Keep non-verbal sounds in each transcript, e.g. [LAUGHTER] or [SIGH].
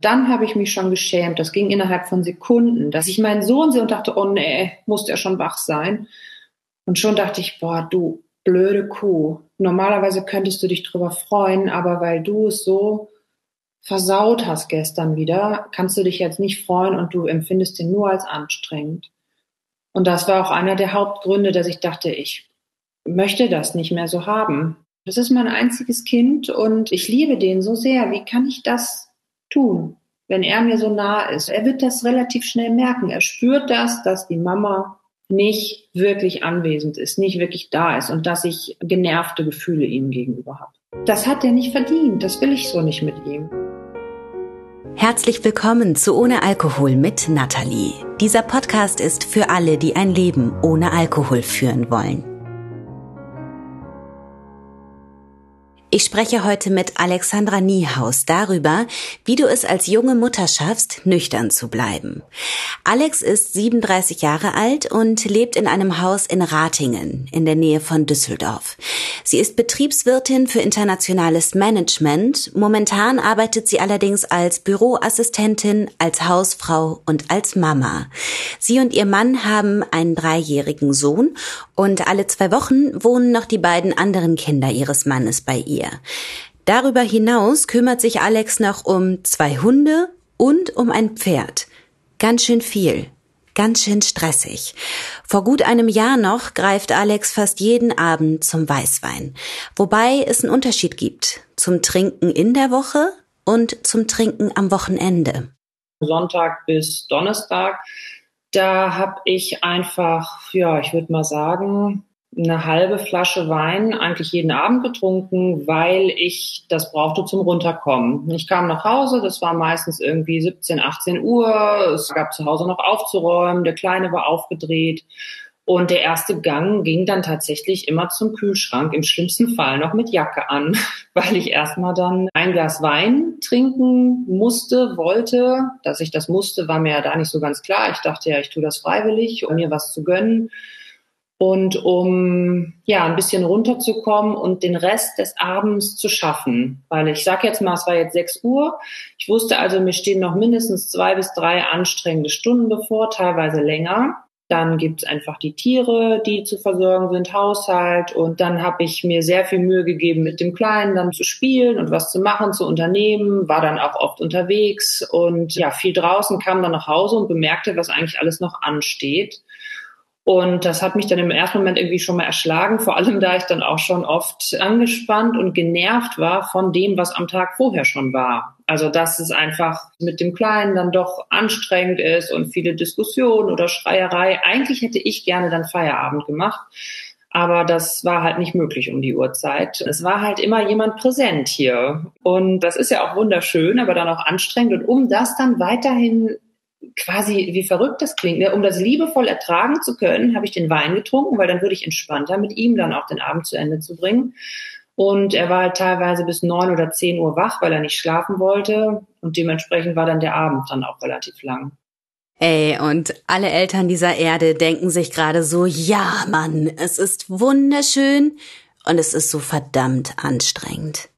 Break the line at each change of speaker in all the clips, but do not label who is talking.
Dann habe ich mich schon geschämt. Das ging innerhalb von Sekunden, dass ich meinen Sohn sehe und dachte, oh nee, muss der schon wach sein. Und schon dachte ich, boah, du blöde Kuh. Normalerweise könntest du dich drüber freuen, aber weil du es so versaut hast gestern wieder, kannst du dich jetzt nicht freuen und du empfindest ihn nur als anstrengend. Und das war auch einer der Hauptgründe, dass ich dachte, ich möchte das nicht mehr so haben. Das ist mein einziges Kind und ich liebe den so sehr. Wie kann ich das tun, wenn er mir so nah ist? Er wird das relativ schnell merken. Er spürt das, dass die Mama nicht wirklich anwesend ist, nicht wirklich da ist und dass ich genervte Gefühle ihm gegenüber habe. Das hat er nicht verdient. Das will ich so nicht mit ihm.
Herzlich willkommen zu Ohne Alkohol mit Nathalie. Dieser Podcast ist für alle, die ein Leben ohne Alkohol führen wollen. Ich spreche heute mit Alexandra Niehaus darüber, wie du es als junge Mutter schaffst, nüchtern zu bleiben. Alex ist 37 Jahre alt und lebt in einem Haus in Ratingen in der Nähe von Düsseldorf. Sie ist Betriebswirtin für internationales Management. Momentan arbeitet sie allerdings als Büroassistentin, als Hausfrau und als Mama. Sie und ihr Mann haben einen dreijährigen Sohn und alle zwei Wochen wohnen noch die beiden anderen Kinder ihres Mannes bei ihr. Darüber hinaus kümmert sich Alex noch um zwei Hunde und um ein Pferd. Ganz schön viel. Ganz schön stressig. Vor gut einem Jahr noch greift Alex fast jeden Abend zum Weißwein. Wobei es einen Unterschied gibt zum Trinken in der Woche und zum Trinken am Wochenende.
Sonntag bis Donnerstag, da habe ich einfach, ja, ich würde mal sagen, eine halbe Flasche Wein eigentlich jeden Abend getrunken, weil ich das brauchte zum Runterkommen. Ich kam nach Hause, das war meistens irgendwie 17, 18 Uhr. Es gab zu Hause noch aufzuräumen, der Kleine war aufgedreht. Und der erste Gang ging dann tatsächlich immer zum Kühlschrank, im schlimmsten Fall noch mit Jacke an, [LAUGHS] weil ich erstmal dann ein Glas Wein trinken musste, wollte. Dass ich das musste, war mir ja da nicht so ganz klar. Ich dachte ja, ich tue das freiwillig, um mir was zu gönnen und um ja ein bisschen runterzukommen und den Rest des Abends zu schaffen. Weil ich sage jetzt mal, es war jetzt 6 Uhr. Ich wusste also, mir stehen noch mindestens zwei bis drei anstrengende Stunden bevor, teilweise länger. Dann gibt's einfach die Tiere, die zu versorgen sind, Haushalt. Und dann habe ich mir sehr viel Mühe gegeben, mit dem Kleinen dann zu spielen und was zu machen, zu unternehmen. War dann auch oft unterwegs und ja, viel draußen, kam dann nach Hause und bemerkte, was eigentlich alles noch ansteht. Und das hat mich dann im ersten Moment irgendwie schon mal erschlagen, vor allem da ich dann auch schon oft angespannt und genervt war von dem, was am Tag vorher schon war. Also dass es einfach mit dem Kleinen dann doch anstrengend ist und viele Diskussionen oder Schreierei. Eigentlich hätte ich gerne dann Feierabend gemacht. Aber das war halt nicht möglich um die Uhrzeit. Es war halt immer jemand präsent hier. Und das ist ja auch wunderschön, aber dann auch anstrengend. Und um das dann weiterhin quasi, wie verrückt das klingt, ne? um das liebevoll ertragen zu können, habe ich den Wein getrunken, weil dann würde ich entspannter mit ihm dann auch den Abend zu Ende zu bringen. Und er war halt teilweise bis neun oder zehn Uhr wach, weil er nicht schlafen wollte. Und dementsprechend war dann der Abend dann auch relativ lang.
Ey, und alle Eltern dieser Erde denken sich gerade so, ja, Mann, es ist wunderschön und es ist so verdammt anstrengend.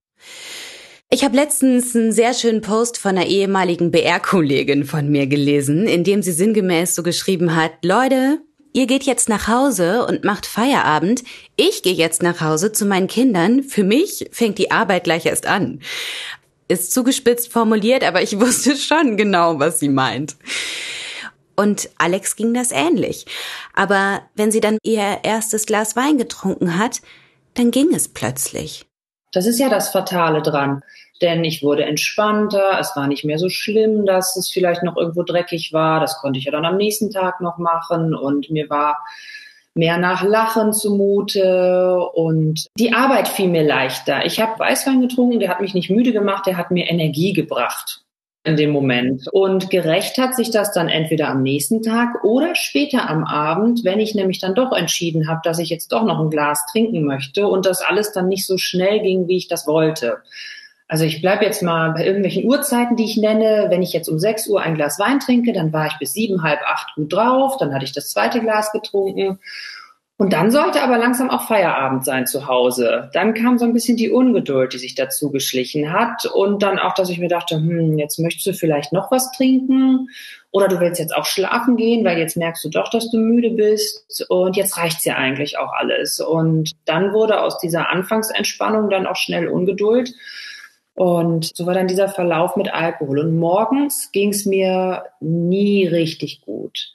Ich habe letztens einen sehr schönen Post von einer ehemaligen BR-Kollegin von mir gelesen, in dem sie sinngemäß so geschrieben hat, Leute, ihr geht jetzt nach Hause und macht Feierabend, ich gehe jetzt nach Hause zu meinen Kindern, für mich fängt die Arbeit gleich erst an. Ist zugespitzt formuliert, aber ich [LAUGHS] wusste schon genau, was sie meint. Und Alex ging das ähnlich. Aber wenn sie dann ihr erstes Glas Wein getrunken hat, dann ging es plötzlich.
Das ist ja das Fatale dran. Denn ich wurde entspannter, es war nicht mehr so schlimm, dass es vielleicht noch irgendwo dreckig war. Das konnte ich ja dann am nächsten Tag noch machen und mir war mehr nach Lachen zumute und die Arbeit fiel mir leichter. Ich habe Weißwein getrunken, der hat mich nicht müde gemacht, der hat mir Energie gebracht in dem Moment. Und gerecht hat sich das dann entweder am nächsten Tag oder später am Abend, wenn ich nämlich dann doch entschieden habe, dass ich jetzt doch noch ein Glas trinken möchte und das alles dann nicht so schnell ging, wie ich das wollte. Also ich bleibe jetzt mal bei irgendwelchen Uhrzeiten, die ich nenne. Wenn ich jetzt um 6 Uhr ein Glas Wein trinke, dann war ich bis sieben, halb acht gut drauf, dann hatte ich das zweite Glas getrunken Und dann sollte aber langsam auch Feierabend sein zu Hause. Dann kam so ein bisschen die Ungeduld, die sich dazu geschlichen hat. Und dann auch, dass ich mir dachte, hm, jetzt möchtest du vielleicht noch was trinken. Oder du willst jetzt auch schlafen gehen, weil jetzt merkst du doch, dass du müde bist. Und jetzt reicht's ja eigentlich auch alles. Und dann wurde aus dieser Anfangsentspannung dann auch schnell Ungeduld. Und so war dann dieser Verlauf mit Alkohol. Und morgens ging's mir nie richtig gut.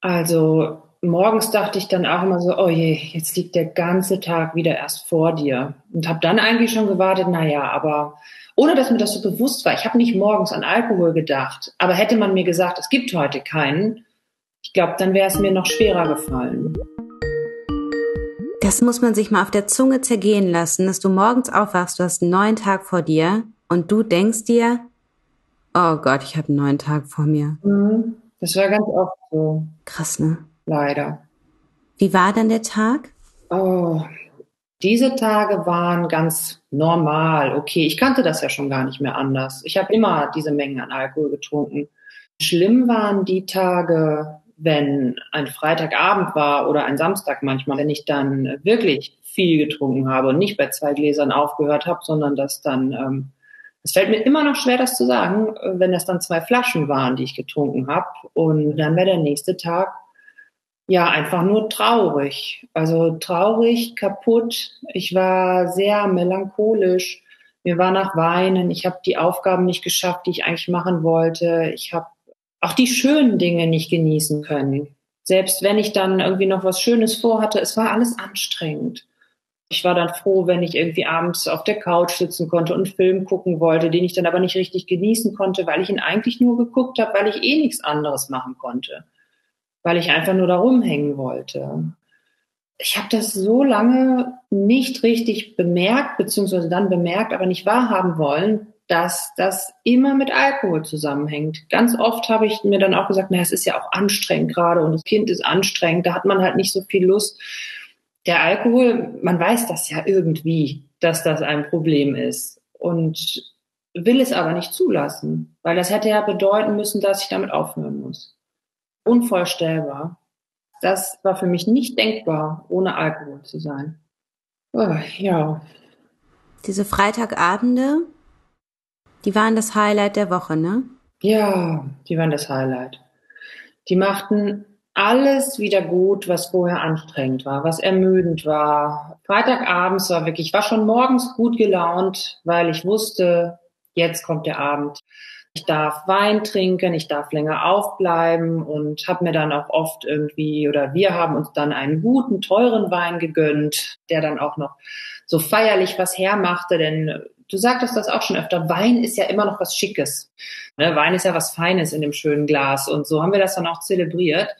Also morgens dachte ich dann auch immer so, oh je, jetzt liegt der ganze Tag wieder erst vor dir. Und habe dann eigentlich schon gewartet, na ja, aber ohne dass mir das so bewusst war. Ich habe nicht morgens an Alkohol gedacht, aber hätte man mir gesagt, es gibt heute keinen, ich glaube, dann wäre es mir noch schwerer gefallen.
Das muss man sich mal auf der Zunge zergehen lassen, dass du morgens aufwachst, du hast einen neuen Tag vor dir und du denkst dir, oh Gott, ich habe einen neuen Tag vor mir.
Mhm. Das war ganz oft so.
Krass, ne?
leider.
Wie war dann der Tag?
Oh, diese Tage waren ganz normal. Okay, ich kannte das ja schon gar nicht mehr anders. Ich habe immer diese Mengen an Alkohol getrunken. Schlimm waren die Tage, wenn ein Freitagabend war oder ein Samstag manchmal, wenn ich dann wirklich viel getrunken habe und nicht bei zwei Gläsern aufgehört habe, sondern dass dann, ähm, es fällt mir immer noch schwer, das zu sagen, wenn das dann zwei Flaschen waren, die ich getrunken habe. Und dann wäre der nächste Tag ja, einfach nur traurig. Also traurig, kaputt. Ich war sehr melancholisch. Mir war nach Weinen. Ich habe die Aufgaben nicht geschafft, die ich eigentlich machen wollte. Ich habe auch die schönen Dinge nicht genießen können. Selbst wenn ich dann irgendwie noch was Schönes vorhatte, es war alles anstrengend. Ich war dann froh, wenn ich irgendwie abends auf der Couch sitzen konnte und einen Film gucken wollte, den ich dann aber nicht richtig genießen konnte, weil ich ihn eigentlich nur geguckt habe, weil ich eh nichts anderes machen konnte weil ich einfach nur da rumhängen wollte. Ich habe das so lange nicht richtig bemerkt, beziehungsweise dann bemerkt, aber nicht wahrhaben wollen, dass das immer mit Alkohol zusammenhängt. Ganz oft habe ich mir dann auch gesagt, na, es ist ja auch anstrengend gerade und das Kind ist anstrengend, da hat man halt nicht so viel Lust. Der Alkohol, man weiß das ja irgendwie, dass das ein Problem ist und will es aber nicht zulassen, weil das hätte ja bedeuten müssen, dass ich damit aufhören muss unvorstellbar. Das war für mich nicht denkbar, ohne Alkohol zu sein. Oh, ja.
Diese Freitagabende, die waren das Highlight der Woche, ne?
Ja, die waren das Highlight. Die machten alles wieder gut, was vorher anstrengend war, was ermüdend war. Freitagabends war wirklich, ich war schon morgens gut gelaunt, weil ich wusste, jetzt kommt der Abend ich darf Wein trinken, ich darf länger aufbleiben und habe mir dann auch oft irgendwie oder wir haben uns dann einen guten, teuren Wein gegönnt, der dann auch noch so feierlich was hermachte, denn du sagtest das auch schon öfter, Wein ist ja immer noch was Schickes. Ne? Wein ist ja was Feines in dem schönen Glas und so haben wir das dann auch zelebriert.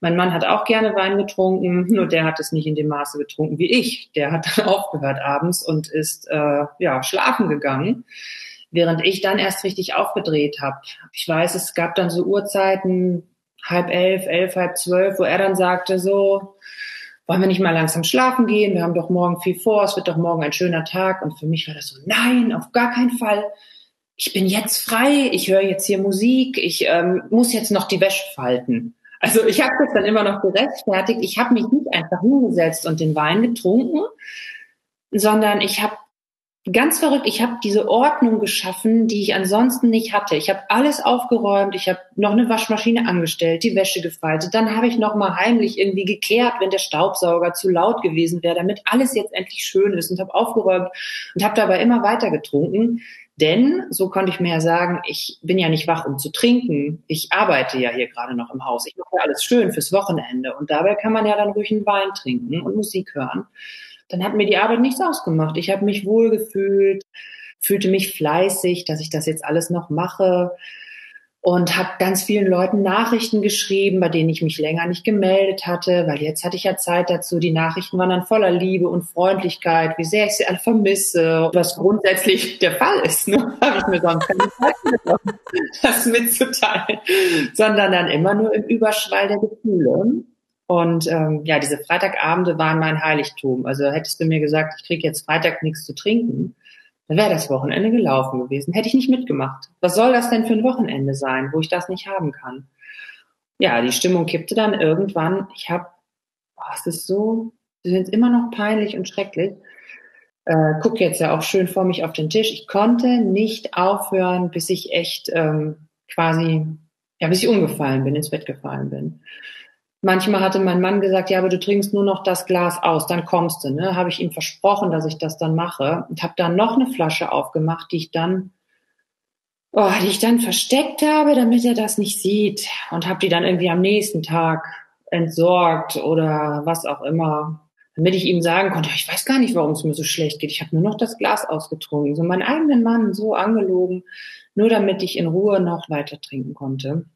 Mein Mann hat auch gerne Wein getrunken, [LAUGHS] nur der hat es nicht in dem Maße getrunken wie ich. Der hat dann [LAUGHS] aufgehört abends und ist äh, ja schlafen gegangen während ich dann erst richtig aufgedreht habe. Ich weiß, es gab dann so Uhrzeiten, halb elf, elf, halb zwölf, wo er dann sagte so, wollen wir nicht mal langsam schlafen gehen? Wir haben doch morgen viel vor, es wird doch morgen ein schöner Tag. Und für mich war das so, nein, auf gar keinen Fall. Ich bin jetzt frei, ich höre jetzt hier Musik, ich ähm, muss jetzt noch die Wäsche falten. Also ich habe das dann immer noch gerechtfertigt. Ich habe mich nicht einfach hingesetzt und den Wein getrunken, sondern ich habe ganz verrückt. Ich habe diese Ordnung geschaffen, die ich ansonsten nicht hatte. Ich habe alles aufgeräumt, ich habe noch eine Waschmaschine angestellt, die Wäsche gefaltet. Dann habe ich noch mal heimlich irgendwie gekehrt, wenn der Staubsauger zu laut gewesen wäre, damit alles jetzt endlich schön ist und habe aufgeräumt und habe dabei immer weiter getrunken. Denn, so konnte ich mir ja sagen, ich bin ja nicht wach, um zu trinken. Ich arbeite ja hier gerade noch im Haus. Ich mache ja alles schön fürs Wochenende. Und dabei kann man ja dann ruhig einen Wein trinken und Musik hören dann hat mir die Arbeit nichts ausgemacht. Ich habe mich wohlgefühlt, fühlte mich fleißig, dass ich das jetzt alles noch mache und habe ganz vielen Leuten Nachrichten geschrieben, bei denen ich mich länger nicht gemeldet hatte, weil jetzt hatte ich ja Zeit dazu. Die Nachrichten waren dann voller Liebe und Freundlichkeit, wie sehr ich sie alle vermisse, was grundsätzlich der Fall ist. Ne? [LAUGHS] Habe ich mir sonst keine Zeit genommen, das mitzuteilen, sondern dann immer nur im Überschwall der Gefühle. Und ähm, ja, diese Freitagabende waren mein Heiligtum. Also hättest du mir gesagt, ich krieg jetzt Freitag nichts zu trinken, dann wäre das Wochenende gelaufen gewesen. Hätte ich nicht mitgemacht. Was soll das denn für ein Wochenende sein, wo ich das nicht haben kann? Ja, die Stimmung kippte dann irgendwann. Ich habe oh, es ist so, sie sind immer noch peinlich und schrecklich. Äh, guck jetzt ja auch schön vor mich auf den Tisch. Ich konnte nicht aufhören, bis ich echt ähm, quasi, ja, bis ich umgefallen bin, ins Bett gefallen bin. Manchmal hatte mein Mann gesagt, ja, aber du trinkst nur noch das Glas aus, dann kommst du. Ne? Habe ich ihm versprochen, dass ich das dann mache und habe dann noch eine Flasche aufgemacht, die ich dann, oh, die ich dann versteckt habe, damit er das nicht sieht und habe die dann irgendwie am nächsten Tag entsorgt oder was auch immer, damit ich ihm sagen konnte, ich weiß gar nicht, warum es mir so schlecht geht. Ich habe nur noch das Glas ausgetrunken, so meinen eigenen Mann so angelogen, nur damit ich in Ruhe noch weiter trinken konnte.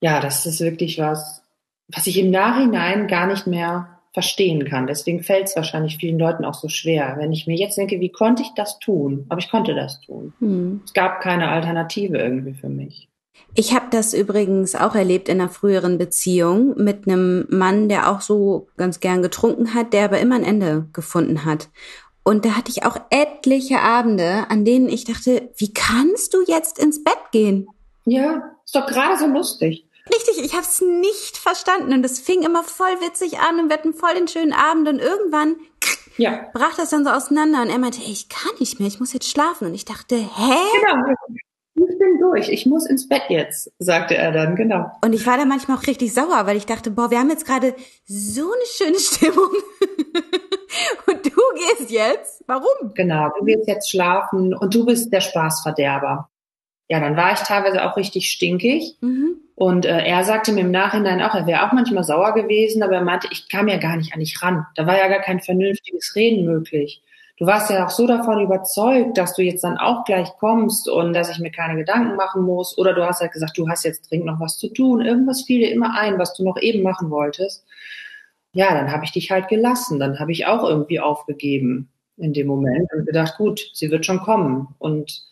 Ja, das ist wirklich was, was ich im Nachhinein gar nicht mehr verstehen kann. Deswegen fällt es wahrscheinlich vielen Leuten auch so schwer. Wenn ich mir jetzt denke, wie konnte ich das tun? Aber ich konnte das tun. Hm. Es gab keine Alternative irgendwie für mich.
Ich habe das übrigens auch erlebt in einer früheren Beziehung mit einem Mann, der auch so ganz gern getrunken hat, der aber immer ein Ende gefunden hat. Und da hatte ich auch etliche Abende, an denen ich dachte, wie kannst du jetzt ins Bett gehen?
Ja, ist doch gerade so lustig.
Richtig, ich habe es nicht verstanden und es fing immer voll witzig an und wir hatten voll den schönen Abend und irgendwann ja. brach das dann so auseinander und er meinte, hey, ich kann nicht mehr, ich muss jetzt schlafen und ich dachte, hä? Genau.
Ich bin durch, ich muss ins Bett jetzt, sagte er dann, genau.
Und ich war da manchmal auch richtig sauer, weil ich dachte, boah, wir haben jetzt gerade so eine schöne [LAUGHS] Stimmung. und du gehst jetzt? Warum?
Genau, du gehst jetzt schlafen und du bist der Spaßverderber. Ja, dann war ich teilweise auch richtig stinkig. Mhm. Und äh, er sagte mir im Nachhinein auch, er wäre auch manchmal sauer gewesen, aber er meinte, ich kam ja gar nicht an dich ran. Da war ja gar kein vernünftiges Reden möglich. Du warst ja auch so davon überzeugt, dass du jetzt dann auch gleich kommst und dass ich mir keine Gedanken machen muss. Oder du hast halt gesagt, du hast jetzt dringend noch was zu tun. Irgendwas fiel dir immer ein, was du noch eben machen wolltest. Ja, dann habe ich dich halt gelassen. Dann habe ich auch irgendwie aufgegeben in dem Moment und gedacht, gut, sie wird schon kommen. Und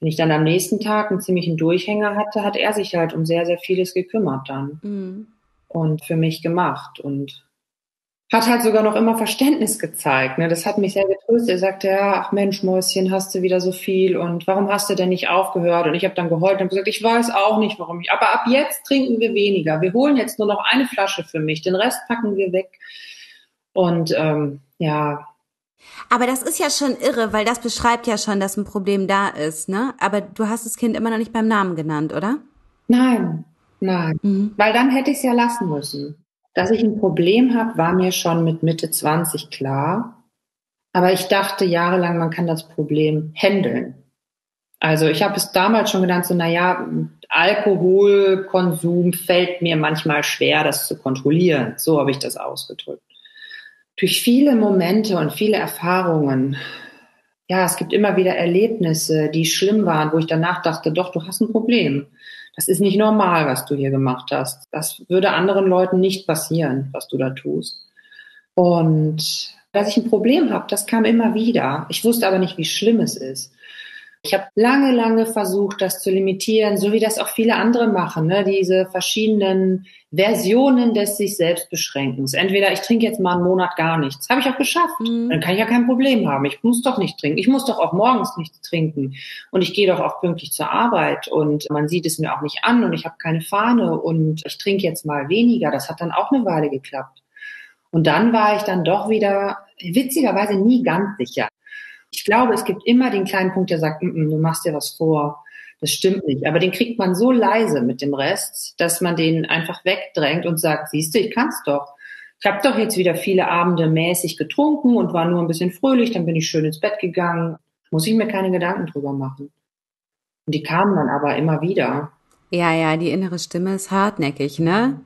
wenn ich dann am nächsten Tag einen ziemlichen Durchhänger hatte, hat er sich halt um sehr, sehr vieles gekümmert dann mhm. und für mich gemacht und hat halt sogar noch immer Verständnis gezeigt. Ne? Das hat mich sehr getröstet. Er sagte, ja, ach Mensch, Mäuschen, hast du wieder so viel und warum hast du denn nicht aufgehört? Und ich habe dann geheult und gesagt, ich weiß auch nicht, warum ich. Aber ab jetzt trinken wir weniger. Wir holen jetzt nur noch eine Flasche für mich. Den Rest packen wir weg. Und ähm, ja,
aber das ist ja schon irre, weil das beschreibt ja schon, dass ein Problem da ist, ne? Aber du hast das Kind immer noch nicht beim Namen genannt, oder?
Nein, nein. Mhm. Weil dann hätte ich es ja lassen müssen. Dass ich ein Problem habe, war mir schon mit Mitte 20 klar. Aber ich dachte jahrelang, man kann das Problem handeln. Also ich habe es damals schon gedacht, so naja, Alkoholkonsum fällt mir manchmal schwer, das zu kontrollieren. So habe ich das ausgedrückt durch viele Momente und viele Erfahrungen, ja, es gibt immer wieder Erlebnisse, die schlimm waren, wo ich danach dachte, doch, du hast ein Problem. Das ist nicht normal, was du hier gemacht hast. Das würde anderen Leuten nicht passieren, was du da tust. Und dass ich ein Problem habe, das kam immer wieder. Ich wusste aber nicht, wie schlimm es ist. Ich habe lange, lange versucht, das zu limitieren, so wie das auch viele andere machen, ne? diese verschiedenen Versionen des sich selbst Beschränkens. Entweder ich trinke jetzt mal einen Monat gar nichts, habe ich auch geschafft. Mhm. Dann kann ich ja kein Problem haben. Ich muss doch nicht trinken. Ich muss doch auch morgens nichts trinken. Und ich gehe doch auch pünktlich zur Arbeit und man sieht es mir auch nicht an und ich habe keine Fahne und ich trinke jetzt mal weniger. Das hat dann auch eine Weile geklappt. Und dann war ich dann doch wieder witzigerweise nie ganz sicher. Ich glaube, es gibt immer den kleinen Punkt, der sagt, mm, mm, du machst dir was vor. Das stimmt nicht. Aber den kriegt man so leise mit dem Rest, dass man den einfach wegdrängt und sagt, siehst du, ich kann's doch. Ich habe doch jetzt wieder viele Abende mäßig getrunken und war nur ein bisschen fröhlich, dann bin ich schön ins Bett gegangen. Muss ich mir keine Gedanken drüber machen. Und die kamen dann aber immer wieder.
Ja, ja, die innere Stimme ist hartnäckig, ne?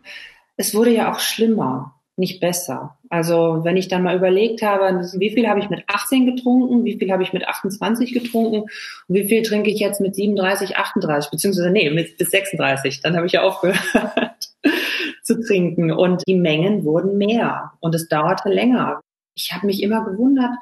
Es wurde ja auch schlimmer nicht besser. Also wenn ich dann mal überlegt habe, wie viel habe ich mit 18 getrunken, wie viel habe ich mit 28 getrunken und wie viel trinke ich jetzt mit 37, 38, beziehungsweise nee, mit bis 36, dann habe ich ja aufgehört [LAUGHS] zu trinken und die Mengen wurden mehr und es dauerte länger. Ich habe mich immer gewundert,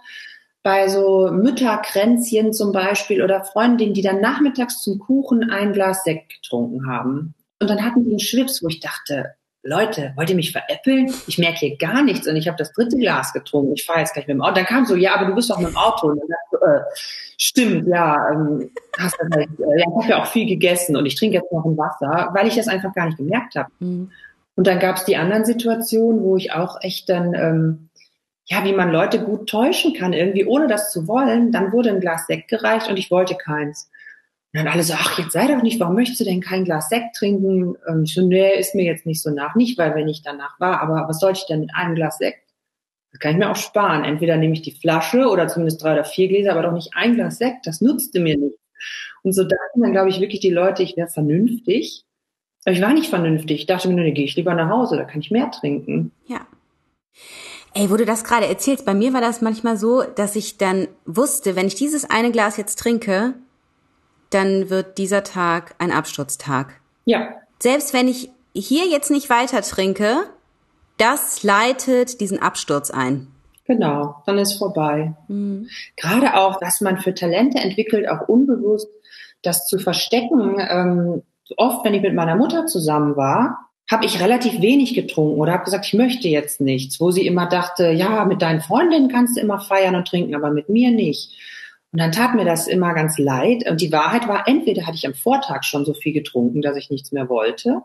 bei so Mütterkränzchen zum Beispiel oder Freundinnen, die dann nachmittags zum Kuchen ein Glas Sekt getrunken haben. Und dann hatten die einen Schwips, wo ich dachte, Leute, wollt ihr mich veräppeln? Ich merke hier gar nichts und ich habe das dritte Glas getrunken. Ich fahre jetzt gleich mit dem Auto. Dann kam so, ja, aber du bist doch mit dem Auto. Und dann dachte, äh, stimmt, ja, ähm, hast du halt, äh, ja, ich habe ja auch viel gegessen und ich trinke jetzt noch ein Wasser, weil ich das einfach gar nicht gemerkt habe. Mhm. Und dann gab es die anderen Situationen, wo ich auch echt dann, ähm, ja, wie man Leute gut täuschen kann, irgendwie ohne das zu wollen. Dann wurde ein Glas Sekt gereicht und ich wollte keins. Und dann alle so, ach, jetzt sei doch nicht, warum möchtest du denn kein Glas Sekt trinken? So, nee, ist mir jetzt nicht so nach. Nicht, weil wenn ich danach war, aber was sollte ich denn mit einem Glas Sekt? Das kann ich mir auch sparen. Entweder nehme ich die Flasche oder zumindest drei oder vier Gläser, aber doch nicht ein Glas Sekt. Das nutzte mir nicht. Und so dachten dann, glaube ich, wirklich die Leute, ich wäre vernünftig. Aber ich war nicht vernünftig. Ich dachte mir, nur, gehe ich lieber nach Hause, da kann ich mehr trinken.
Ja. Ey, wo du das gerade erzählst, bei mir war das manchmal so, dass ich dann wusste, wenn ich dieses eine Glas jetzt trinke, dann wird dieser Tag ein Absturztag.
Ja.
Selbst wenn ich hier jetzt nicht weiter trinke, das leitet diesen Absturz ein.
Genau, dann ist vorbei. Mhm. Gerade auch, dass man für Talente entwickelt, auch unbewusst, das zu verstecken. Ähm, oft, wenn ich mit meiner Mutter zusammen war, habe ich relativ wenig getrunken oder habe gesagt, ich möchte jetzt nichts, wo sie immer dachte, ja, mit deinen Freundinnen kannst du immer feiern und trinken, aber mit mir nicht. Und dann tat mir das immer ganz leid. Und die Wahrheit war, entweder hatte ich am Vortag schon so viel getrunken, dass ich nichts mehr wollte,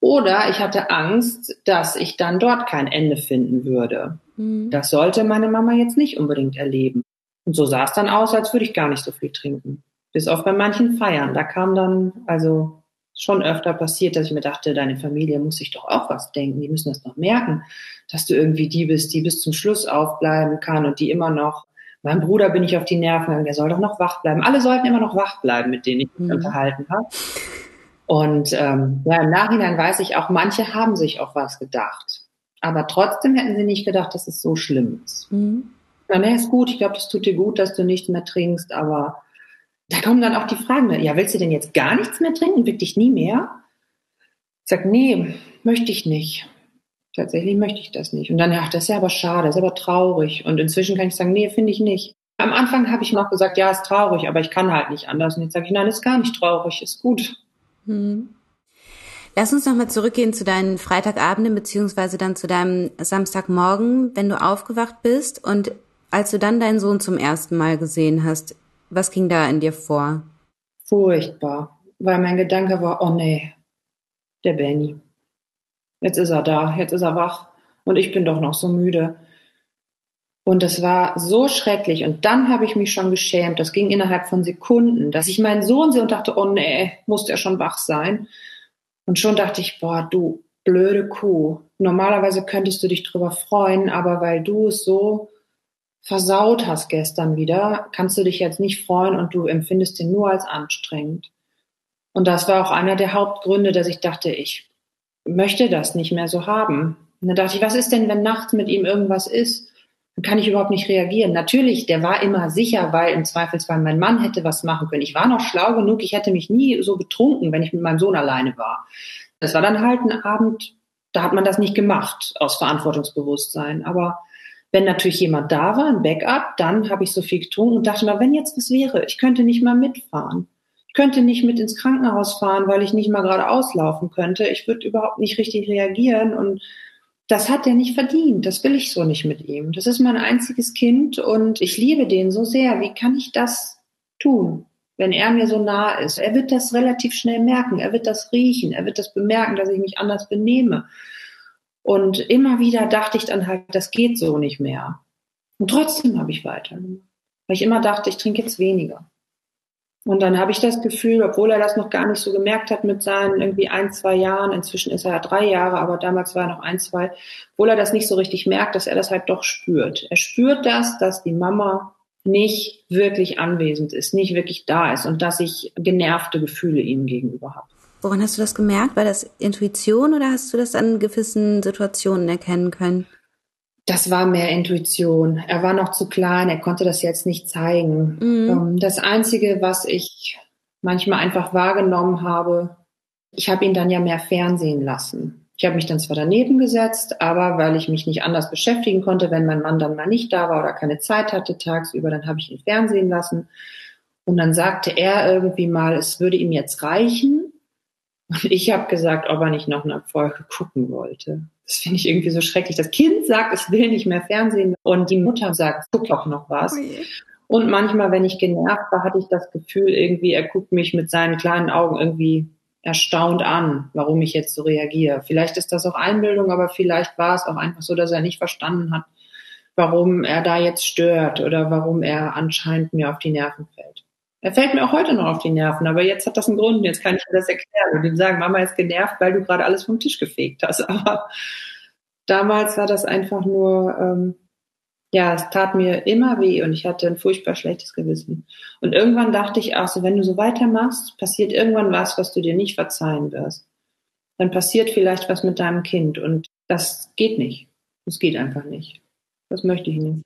oder ich hatte Angst, dass ich dann dort kein Ende finden würde. Mhm. Das sollte meine Mama jetzt nicht unbedingt erleben. Und so sah es dann aus, als würde ich gar nicht so viel trinken. Bis auf bei manchen Feiern. Da kam dann also schon öfter passiert, dass ich mir dachte, deine Familie muss sich doch auch was denken. Die müssen das noch merken, dass du irgendwie die bist, die bis zum Schluss aufbleiben kann und die immer noch Mein Bruder bin ich auf die Nerven gegangen, der soll doch noch wach bleiben. Alle sollten immer noch wach bleiben, mit denen ich mich mhm. unterhalten habe. Und ähm, ja, im Nachhinein weiß ich auch, manche haben sich auch was gedacht. Aber trotzdem hätten sie nicht gedacht, dass es so schlimm ist. Mhm. Na, nee, ist gut, ich glaube, das tut dir gut, dass du nichts mehr trinkst, aber da kommen dann auch die Fragen, ja, willst du denn jetzt gar nichts mehr trinken, wirklich nie mehr? Ich sag, nee, möchte ich nicht. Tatsächlich möchte ich das nicht. Und dann, ja, das ist ja aber schade, das ist aber traurig. Und inzwischen kann ich sagen, nee, finde ich nicht. Am Anfang habe ich noch gesagt, ja, ist traurig, aber ich kann halt nicht anders. Und jetzt sage ich, nein, ist gar nicht traurig, ist gut.
Hm. Lass uns nochmal zurückgehen zu deinen Freitagabenden beziehungsweise dann zu deinem Samstagmorgen, wenn du aufgewacht bist und als du dann deinen Sohn zum ersten Mal gesehen hast. Was ging da in dir vor?
Furchtbar, weil mein Gedanke war, oh nee, der Benny. Jetzt ist er da, jetzt ist er wach und ich bin doch noch so müde. Und das war so schrecklich. Und dann habe ich mich schon geschämt. Das ging innerhalb von Sekunden, dass ich meinen Sohn sehe und dachte, oh nee, muss er schon wach sein. Und schon dachte ich, boah, du blöde Kuh. Normalerweise könntest du dich drüber freuen, aber weil du es so versaut hast gestern wieder, kannst du dich jetzt nicht freuen und du empfindest ihn nur als anstrengend. Und das war auch einer der Hauptgründe, dass ich dachte, ich möchte das nicht mehr so haben. Und dann dachte ich, was ist denn, wenn nachts mit ihm irgendwas ist? kann ich überhaupt nicht reagieren. Natürlich, der war immer sicher, weil im Zweifelsfall mein Mann hätte was machen können. Ich war noch schlau genug, ich hätte mich nie so betrunken, wenn ich mit meinem Sohn alleine war. Das war dann halt ein Abend, da hat man das nicht gemacht aus Verantwortungsbewusstsein. Aber wenn natürlich jemand da war, ein Backup, dann habe ich so viel getrunken und dachte mal, wenn jetzt was wäre, ich könnte nicht mal mitfahren. Ich könnte nicht mit ins Krankenhaus fahren, weil ich nicht mal gerade auslaufen könnte. Ich würde überhaupt nicht richtig reagieren und das hat er nicht verdient. Das will ich so nicht mit ihm. Das ist mein einziges Kind und ich liebe den so sehr. Wie kann ich das tun, wenn er mir so nah ist? Er wird das relativ schnell merken. Er wird das riechen. Er wird das bemerken, dass ich mich anders benehme. Und immer wieder dachte ich dann halt, das geht so nicht mehr. Und trotzdem habe ich weiter. Weil ich immer dachte, ich trinke jetzt weniger. Und dann habe ich das Gefühl, obwohl er das noch gar nicht so gemerkt hat mit seinen irgendwie ein, zwei Jahren, inzwischen ist er ja drei Jahre, aber damals war er noch ein, zwei, obwohl er das nicht so richtig merkt, dass er das halt doch spürt. Er spürt das, dass die Mama nicht wirklich anwesend ist, nicht wirklich da ist und dass ich genervte Gefühle ihm gegenüber habe.
Woran hast du das gemerkt? War das Intuition oder hast du das an gewissen Situationen erkennen können?
Das war mehr Intuition. Er war noch zu klein, er konnte das jetzt nicht zeigen. Mhm. Ähm, das Einzige, was ich manchmal einfach wahrgenommen habe, ich habe ihn dann ja mehr Fernsehen lassen. Ich habe mich dann zwar daneben gesetzt, aber weil ich mich nicht anders beschäftigen konnte, wenn mein Mann dann mal nicht da war oder keine Zeit hatte tagsüber, dann habe ich ihn Fernsehen lassen. Und dann sagte er irgendwie mal, es würde ihm jetzt reichen. Und ich habe gesagt, ob er nicht noch eine Folge gucken wollte. Das finde ich irgendwie so schrecklich. Das Kind sagt, es will nicht mehr Fernsehen und die Mutter sagt, guck doch noch was. Okay. Und manchmal, wenn ich genervt war, hatte ich das Gefühl, irgendwie, er guckt mich mit seinen kleinen Augen irgendwie erstaunt an, warum ich jetzt so reagiere. Vielleicht ist das auch Einbildung, aber vielleicht war es auch einfach so, dass er nicht verstanden hat, warum er da jetzt stört oder warum er anscheinend mir auf die Nerven fällt. Er fällt mir auch heute noch auf die Nerven, aber jetzt hat das einen Grund. Jetzt kann ich mir das erklären und ihm sagen, Mama ist genervt, weil du gerade alles vom Tisch gefegt hast. [LAUGHS] Aber damals war das einfach nur, ähm, ja, es tat mir immer weh und ich hatte ein furchtbar schlechtes Gewissen. Und irgendwann dachte ich auch so, wenn du so weitermachst, passiert irgendwann was, was du dir nicht verzeihen wirst. Dann passiert vielleicht was mit deinem Kind und das geht nicht. Das geht einfach nicht. Das möchte ich nicht.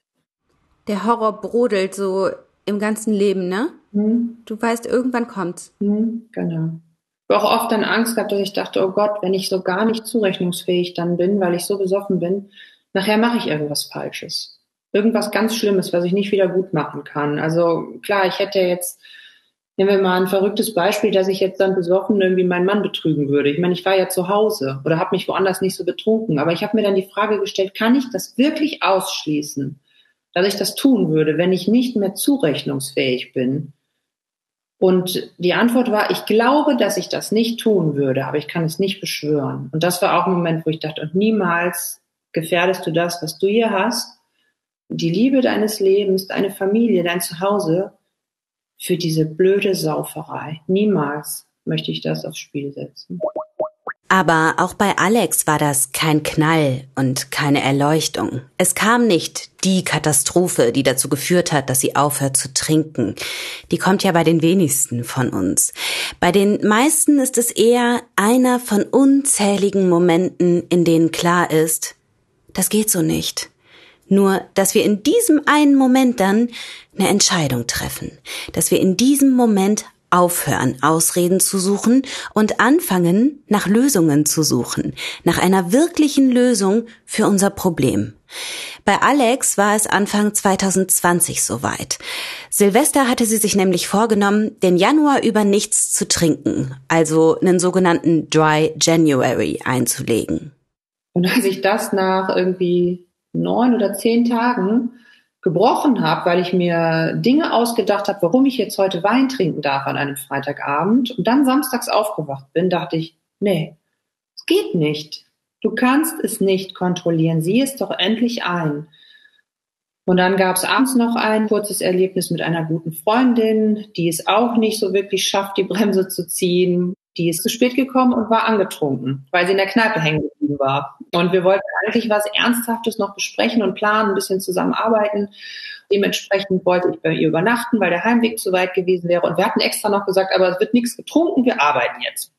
Der Horror brodelt so im ganzen Leben, ne? Mhm. Du weißt, irgendwann kommt's.
Mhm, genau. Ich habe auch oft dann Angst gehabt, dass ich dachte, oh Gott, wenn ich so gar nicht zurechnungsfähig dann bin, weil ich so besoffen bin, nachher mache ich irgendwas Falsches irgendwas ganz Schlimmes, was ich nicht wieder gut machen kann. Also klar, ich hätte jetzt, nehmen wir mal ein verrücktes Beispiel, dass ich jetzt dann besoffen irgendwie meinen Mann betrügen würde. Ich meine, ich war ja zu Hause oder habe mich woanders nicht so betrunken, aber ich habe mir dann die Frage gestellt, kann ich das wirklich ausschließen, dass ich das tun würde, wenn ich nicht mehr zurechnungsfähig bin? Und die Antwort war, ich glaube, dass ich das nicht tun würde, aber ich kann es nicht beschwören. Und das war auch ein Moment, wo ich dachte, und niemals gefährdest du das, was du hier hast, die Liebe deines Lebens, deine Familie, dein Zuhause für diese blöde Sauferei. Niemals möchte ich das aufs Spiel setzen.
Aber auch bei Alex war das kein Knall und keine Erleuchtung. Es kam nicht die Katastrophe, die dazu geführt hat, dass sie aufhört zu trinken. Die kommt ja bei den wenigsten von uns. Bei den meisten ist es eher einer von unzähligen Momenten, in denen klar ist, das geht so nicht. Nur, dass wir in diesem einen Moment dann eine Entscheidung treffen, dass wir in diesem Moment aufhören, Ausreden zu suchen und anfangen, nach Lösungen zu suchen, nach einer wirklichen Lösung für unser Problem. Bei Alex war es Anfang 2020 soweit. Silvester hatte sie sich nämlich vorgenommen, den Januar über nichts zu trinken, also einen sogenannten Dry January einzulegen.
Und als ich das nach irgendwie neun oder zehn Tagen gebrochen habe, weil ich mir Dinge ausgedacht habe, warum ich jetzt heute Wein trinken darf an einem Freitagabend und dann samstags aufgewacht bin, dachte ich, nee, es geht nicht. Du kannst es nicht kontrollieren. Sieh es doch endlich ein. Und dann gab es abends noch ein kurzes Erlebnis mit einer guten Freundin, die es auch nicht so wirklich schafft, die Bremse zu ziehen. Die ist zu spät gekommen und war angetrunken, weil sie in der Kneipe hängen geblieben war. Und wir wollten eigentlich was Ernsthaftes noch besprechen und planen, ein bisschen zusammenarbeiten. Dementsprechend wollte ich bei ihr übernachten, weil der Heimweg zu weit gewesen wäre. Und wir hatten extra noch gesagt, aber es wird nichts getrunken, wir arbeiten jetzt.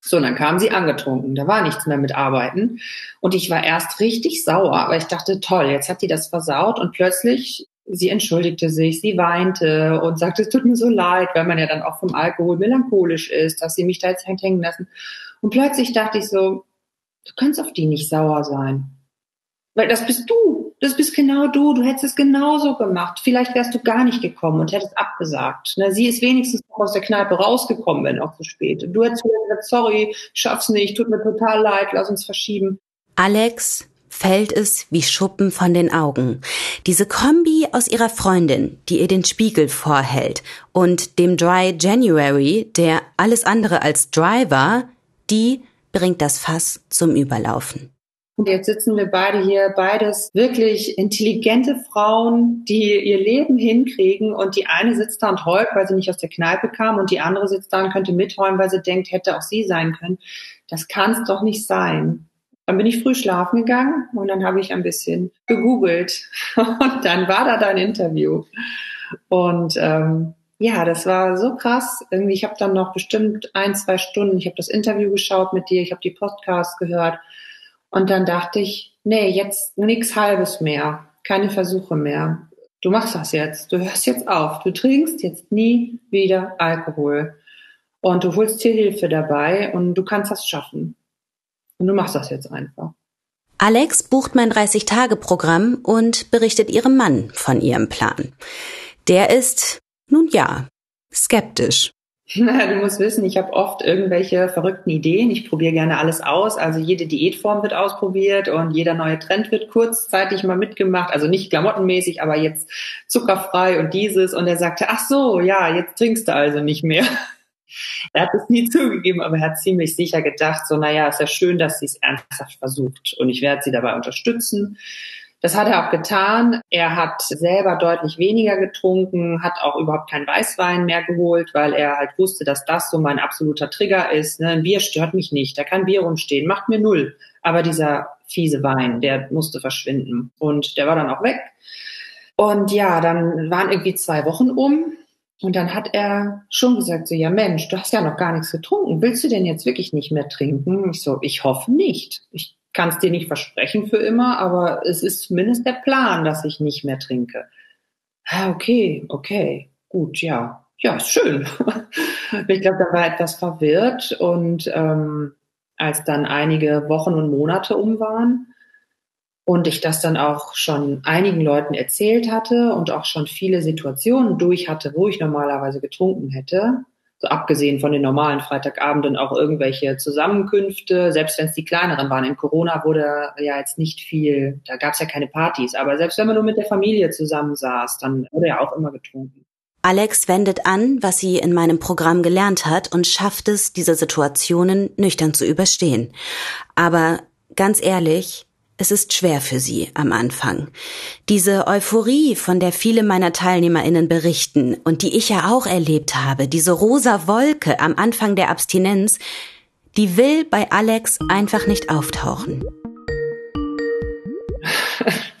So, und dann kam sie angetrunken. Da war nichts mehr mit Arbeiten. Und ich war erst richtig sauer, weil ich dachte, toll, jetzt hat die das versaut. Und plötzlich sie entschuldigte sich, sie weinte und sagte, es tut mir so leid, weil man ja dann auch vom Alkohol melancholisch ist, dass sie mich da jetzt hängen lassen. Und plötzlich dachte ich so, du kannst auf die nicht sauer sein. Weil das bist du. Das bist genau du. Du hättest es genauso gemacht. Vielleicht wärst du gar nicht gekommen und hättest abgesagt. Sie ist wenigstens aus der Kneipe rausgekommen, wenn auch zu spät. Du hättest gesagt, sorry, schaff's nicht, tut mir total leid, lass uns verschieben.
Alex fällt es wie Schuppen von den Augen. Diese Kombi aus ihrer Freundin, die ihr den Spiegel vorhält, und dem Dry January, der alles andere als dry war, die bringt das Fass zum Überlaufen.
Und jetzt sitzen wir beide hier, beides wirklich intelligente Frauen, die ihr Leben hinkriegen. Und die eine sitzt da und heult, weil sie nicht aus der Kneipe kam. Und die andere sitzt da und könnte mitheulen, weil sie denkt, hätte auch sie sein können. Das kann es doch nicht sein. Dann bin ich früh schlafen gegangen und dann habe ich ein bisschen gegoogelt [LAUGHS] und dann war da dein Interview. Und ähm, ja, das war so krass. Irgendwie, ich habe dann noch bestimmt ein, zwei Stunden, ich habe das Interview geschaut mit dir, ich habe die Podcasts gehört und dann dachte ich, nee, jetzt nichts Halbes mehr, keine Versuche mehr. Du machst das jetzt, du hörst jetzt auf, du trinkst jetzt nie wieder Alkohol und du holst dir Hilfe dabei und du kannst das schaffen. Und du machst das jetzt einfach.
Alex bucht mein 30-Tage-Programm und berichtet ihrem Mann von ihrem Plan. Der ist, nun ja, skeptisch.
Na, [LAUGHS] du musst wissen, ich habe oft irgendwelche verrückten Ideen. Ich probiere gerne alles aus. Also jede Diätform wird ausprobiert und jeder neue Trend wird kurzzeitig mal mitgemacht. Also nicht klamottenmäßig, aber jetzt zuckerfrei und dieses. Und er sagte, ach so, ja, jetzt trinkst du also nicht mehr. Er hat es nie [LAUGHS] zugegeben, aber er hat ziemlich sicher gedacht, so, naja, ist ja schön, dass sie es ernsthaft versucht und ich werde sie dabei unterstützen. Das hat er auch getan. Er hat selber deutlich weniger getrunken, hat auch überhaupt keinen Weißwein mehr geholt, weil er halt wusste, dass das so mein absoluter Trigger ist. Ne? Ein Bier stört mich nicht, da kann Bier rumstehen, macht mir null. Aber dieser fiese Wein, der musste verschwinden. Und der war dann auch weg. Und ja, dann waren irgendwie zwei Wochen um. Und dann hat er schon gesagt, so, ja Mensch, du hast ja noch gar nichts getrunken. Willst du denn jetzt wirklich nicht mehr trinken? Ich so, ich hoffe nicht. Ich kann es dir nicht versprechen für immer, aber es ist zumindest der Plan, dass ich nicht mehr trinke. Ah, okay, okay, gut, ja. Ja, ist schön. [LAUGHS] ich glaube, da war etwas verwirrt und ähm, als dann einige Wochen und Monate um waren und ich das dann auch schon einigen Leuten erzählt hatte und auch schon viele Situationen durch hatte, wo ich normalerweise getrunken hätte, so abgesehen von den normalen Freitagabenden auch irgendwelche Zusammenkünfte, selbst wenn es die kleineren waren. In Corona wurde ja jetzt nicht viel, da gab es ja keine Partys, aber selbst wenn man nur mit der Familie zusammensaß, dann wurde ja auch immer getrunken.
Alex wendet an, was sie in meinem Programm gelernt hat und schafft es, diese Situationen nüchtern zu überstehen. Aber ganz ehrlich, es ist schwer für sie am Anfang. Diese Euphorie, von der viele meiner Teilnehmerinnen berichten und die ich ja auch erlebt habe, diese rosa Wolke am Anfang der Abstinenz, die will bei Alex einfach nicht auftauchen.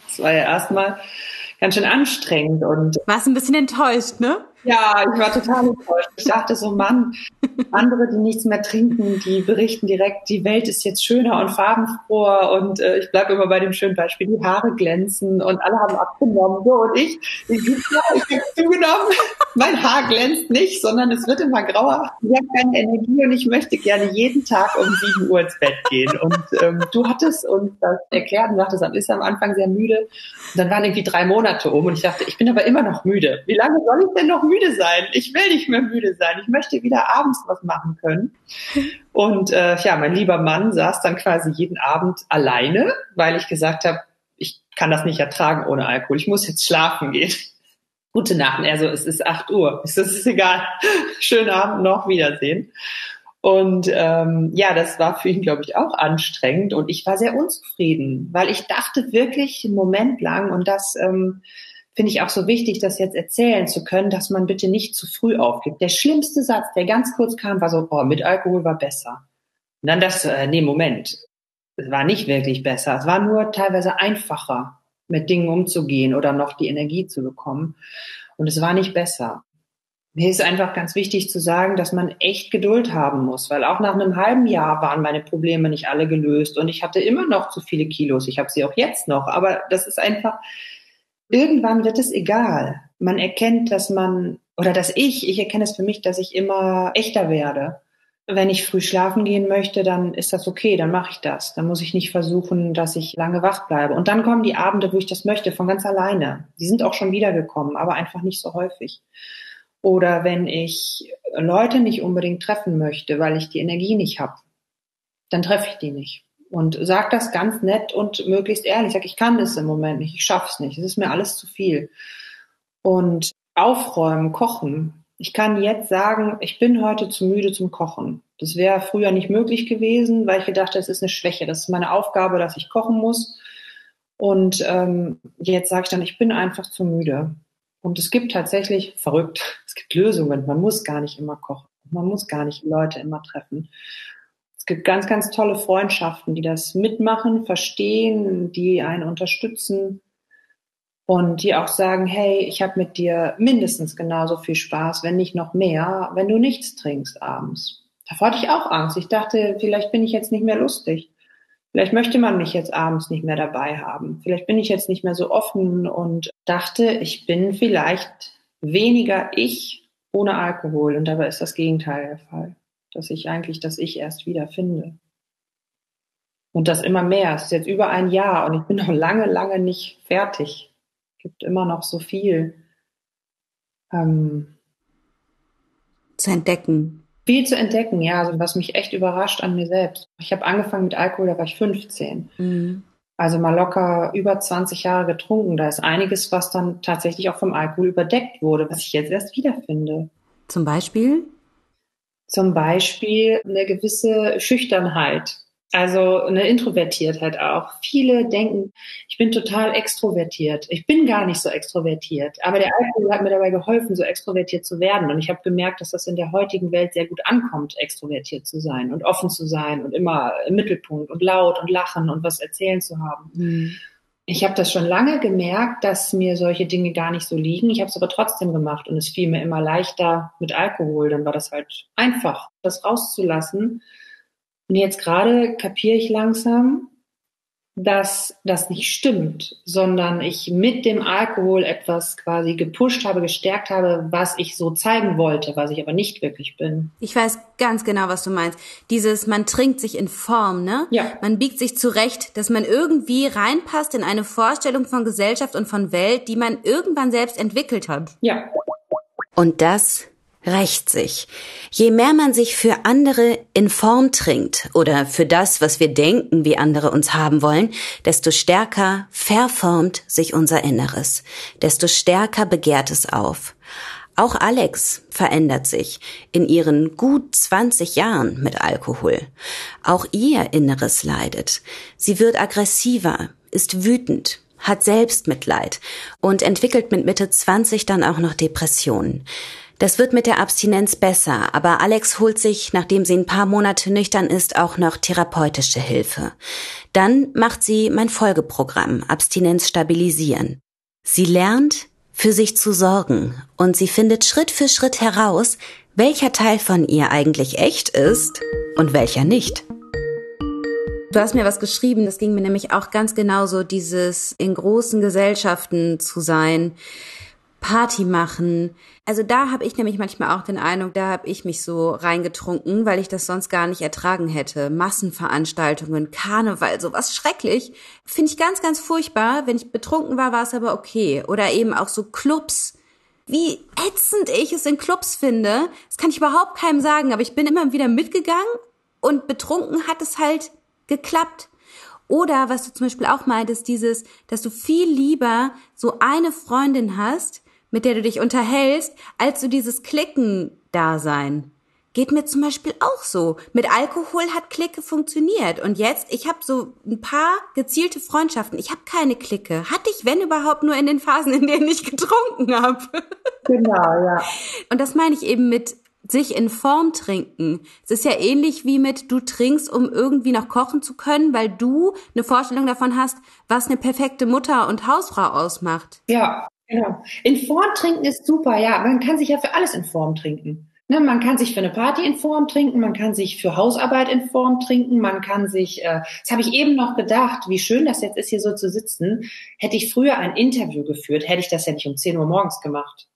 Das war ja erstmal ganz schön anstrengend und.
Warst ein bisschen enttäuscht, ne?
Ja, ich war total enttäuscht. Ich dachte so, Mann, andere, die nichts mehr trinken, die berichten direkt, die Welt ist jetzt schöner und farbenfroher und äh, ich bleibe immer bei dem schönen Beispiel, die Haare glänzen und alle haben abgenommen. So, und ich, ich, ich habe zugenommen, mein Haar glänzt nicht, sondern es wird immer grauer. Ich habe keine Energie und ich möchte gerne jeden Tag um 7 Uhr ins Bett gehen. Und ähm, du hattest uns das erklärt und sagtest, dann ist am Anfang sehr müde. Und dann waren irgendwie drei Monate um und ich dachte, ich bin aber immer noch müde. Wie lange soll ich denn noch müde sein. Ich will nicht mehr müde sein. Ich möchte wieder abends was machen können. Und äh, ja, mein lieber Mann saß dann quasi jeden Abend alleine, weil ich gesagt habe, ich kann das nicht ertragen ohne Alkohol. Ich muss jetzt schlafen gehen. Gute Nacht. Also es ist 8 Uhr. Es ist egal. Schönen Abend noch. Wiedersehen. Und ähm, ja, das war für ihn, glaube ich, auch anstrengend. Und ich war sehr unzufrieden, weil ich dachte wirklich einen Moment lang, und das ähm, finde ich auch so wichtig, das jetzt erzählen zu können, dass man bitte nicht zu früh aufgibt. Der schlimmste Satz, der ganz kurz kam, war so, oh, mit Alkohol war besser. Und dann das, äh, nee, Moment, es war nicht wirklich besser. Es war nur teilweise einfacher, mit Dingen umzugehen oder noch die Energie zu bekommen. Und es war nicht besser. Mir ist einfach ganz wichtig zu sagen, dass man echt Geduld haben muss, weil auch nach einem halben Jahr waren meine Probleme nicht alle gelöst und ich hatte immer noch zu viele Kilos. Ich habe sie auch jetzt noch, aber das ist einfach, irgendwann wird es egal. Man erkennt, dass man, oder dass ich, ich erkenne es für mich, dass ich immer echter werde. Wenn ich früh schlafen gehen möchte, dann ist das okay, dann mache ich das. Dann muss ich nicht versuchen, dass ich lange wach bleibe. Und dann kommen die Abende, wo ich das möchte, von ganz alleine. Die sind auch schon wiedergekommen, aber einfach nicht so häufig. Oder wenn ich Leute nicht unbedingt treffen möchte, weil ich die Energie nicht habe, dann treffe ich die nicht und sag das ganz nett und möglichst ehrlich. Sag, ich kann das im Moment nicht, ich schaff's nicht, es ist mir alles zu viel. Und aufräumen, kochen. Ich kann jetzt sagen, ich bin heute zu müde zum Kochen. Das wäre früher nicht möglich gewesen, weil ich gedacht habe, es ist eine Schwäche. Das ist meine Aufgabe, dass ich kochen muss. Und ähm, jetzt sage ich dann, ich bin einfach zu müde. Und es gibt tatsächlich verrückt. [LAUGHS] Es gibt Lösungen. Man muss gar nicht immer kochen. Man muss gar nicht Leute immer treffen ganz, ganz tolle Freundschaften, die das mitmachen, verstehen, die einen unterstützen und die auch sagen, hey, ich habe mit dir mindestens genauso viel Spaß, wenn nicht noch mehr, wenn du nichts trinkst abends. Davor hatte ich auch Angst. Ich dachte, vielleicht bin ich jetzt nicht mehr lustig. Vielleicht möchte man mich jetzt abends nicht mehr dabei haben. Vielleicht bin ich jetzt nicht mehr so offen und dachte, ich bin vielleicht weniger ich ohne Alkohol. Und dabei ist das Gegenteil der Fall dass ich eigentlich das Ich erst wieder finde. Und das immer mehr. Es ist jetzt über ein Jahr und ich bin noch lange, lange nicht fertig. Es gibt immer noch so viel
ähm, zu entdecken.
Viel zu entdecken, ja, also was mich echt überrascht an mir selbst. Ich habe angefangen mit Alkohol, da war ich 15. Mhm. Also mal locker über 20 Jahre getrunken. Da ist einiges, was dann tatsächlich auch vom Alkohol überdeckt wurde, was ich jetzt erst wiederfinde.
Zum Beispiel?
Zum Beispiel eine gewisse Schüchternheit. Also eine Introvertiertheit auch. Viele denken, ich bin total extrovertiert. Ich bin gar nicht so extrovertiert. Aber der Alkohol hat mir dabei geholfen, so extrovertiert zu werden. Und ich habe gemerkt, dass das in der heutigen Welt sehr gut ankommt, extrovertiert zu sein und offen zu sein und immer im Mittelpunkt und laut und lachen und was erzählen zu haben. Mhm. Ich habe das schon lange gemerkt, dass mir solche Dinge gar nicht so liegen. Ich habe es aber trotzdem gemacht und es fiel mir immer leichter mit Alkohol. Dann war das halt einfach, das rauszulassen. Und jetzt gerade kapiere ich langsam, dass das nicht stimmt, sondern ich mit dem Alkohol etwas quasi gepusht habe, gestärkt habe, was ich so zeigen wollte, was ich aber nicht wirklich bin.
Ich weiß ganz genau, was du meinst. Dieses, man trinkt sich in Form, ne?
Ja.
Man biegt sich zurecht, dass man irgendwie reinpasst in eine Vorstellung von Gesellschaft und von Welt, die man irgendwann selbst entwickelt hat.
Ja.
Und das rächt sich. Je mehr man sich für andere in Form trinkt oder für das, was wir denken, wie andere uns haben wollen, desto stärker verformt sich unser Inneres, desto stärker begehrt es auf. Auch Alex verändert sich in ihren gut 20 Jahren mit Alkohol. Auch ihr Inneres leidet. Sie wird aggressiver, ist wütend, hat Selbstmitleid und entwickelt mit Mitte 20 dann auch noch Depressionen. Das wird mit der Abstinenz besser, aber Alex holt sich, nachdem sie ein paar Monate nüchtern ist, auch noch therapeutische Hilfe. Dann macht sie mein Folgeprogramm Abstinenz stabilisieren. Sie lernt, für sich zu sorgen und sie findet Schritt für Schritt heraus, welcher Teil von ihr eigentlich echt ist und welcher nicht. Du hast mir was geschrieben, das ging mir nämlich auch ganz genauso, dieses in großen Gesellschaften zu sein, Party machen. Also da habe ich nämlich manchmal auch den Eindruck, da habe ich mich so reingetrunken, weil ich das sonst gar nicht ertragen hätte. Massenveranstaltungen, Karneval, sowas schrecklich. Finde ich ganz, ganz furchtbar. Wenn ich betrunken war, war es aber okay. Oder eben auch so Clubs. Wie ätzend ich es in Clubs finde, das kann ich überhaupt keinem sagen, aber ich bin immer wieder mitgegangen und betrunken hat es halt geklappt. Oder was du zum Beispiel auch meintest, dieses, dass du viel lieber so eine Freundin hast, mit der du dich unterhältst, als so dieses Klicken-Dasein. Geht mir zum Beispiel auch so. Mit Alkohol hat Clique funktioniert. Und jetzt, ich habe so ein paar gezielte Freundschaften. Ich habe keine Clique. Hatte ich, wenn überhaupt, nur in den Phasen, in denen ich [LAUGHS] getrunken habe.
Genau, ja.
Und das meine ich eben mit sich in Form trinken. Es ist ja ähnlich wie mit du trinkst, um irgendwie noch kochen zu können, weil du eine Vorstellung davon hast, was eine perfekte Mutter und Hausfrau ausmacht.
Ja, Genau. In Form trinken ist super, ja. Man kann sich ja für alles in Form trinken. Ne, man kann sich für eine Party in Form trinken, man kann sich für Hausarbeit in Form trinken, man kann sich, äh, das habe ich eben noch gedacht, wie schön das jetzt ist, hier so zu sitzen. Hätte ich früher ein Interview geführt, hätte ich das ja nicht um 10 Uhr morgens gemacht.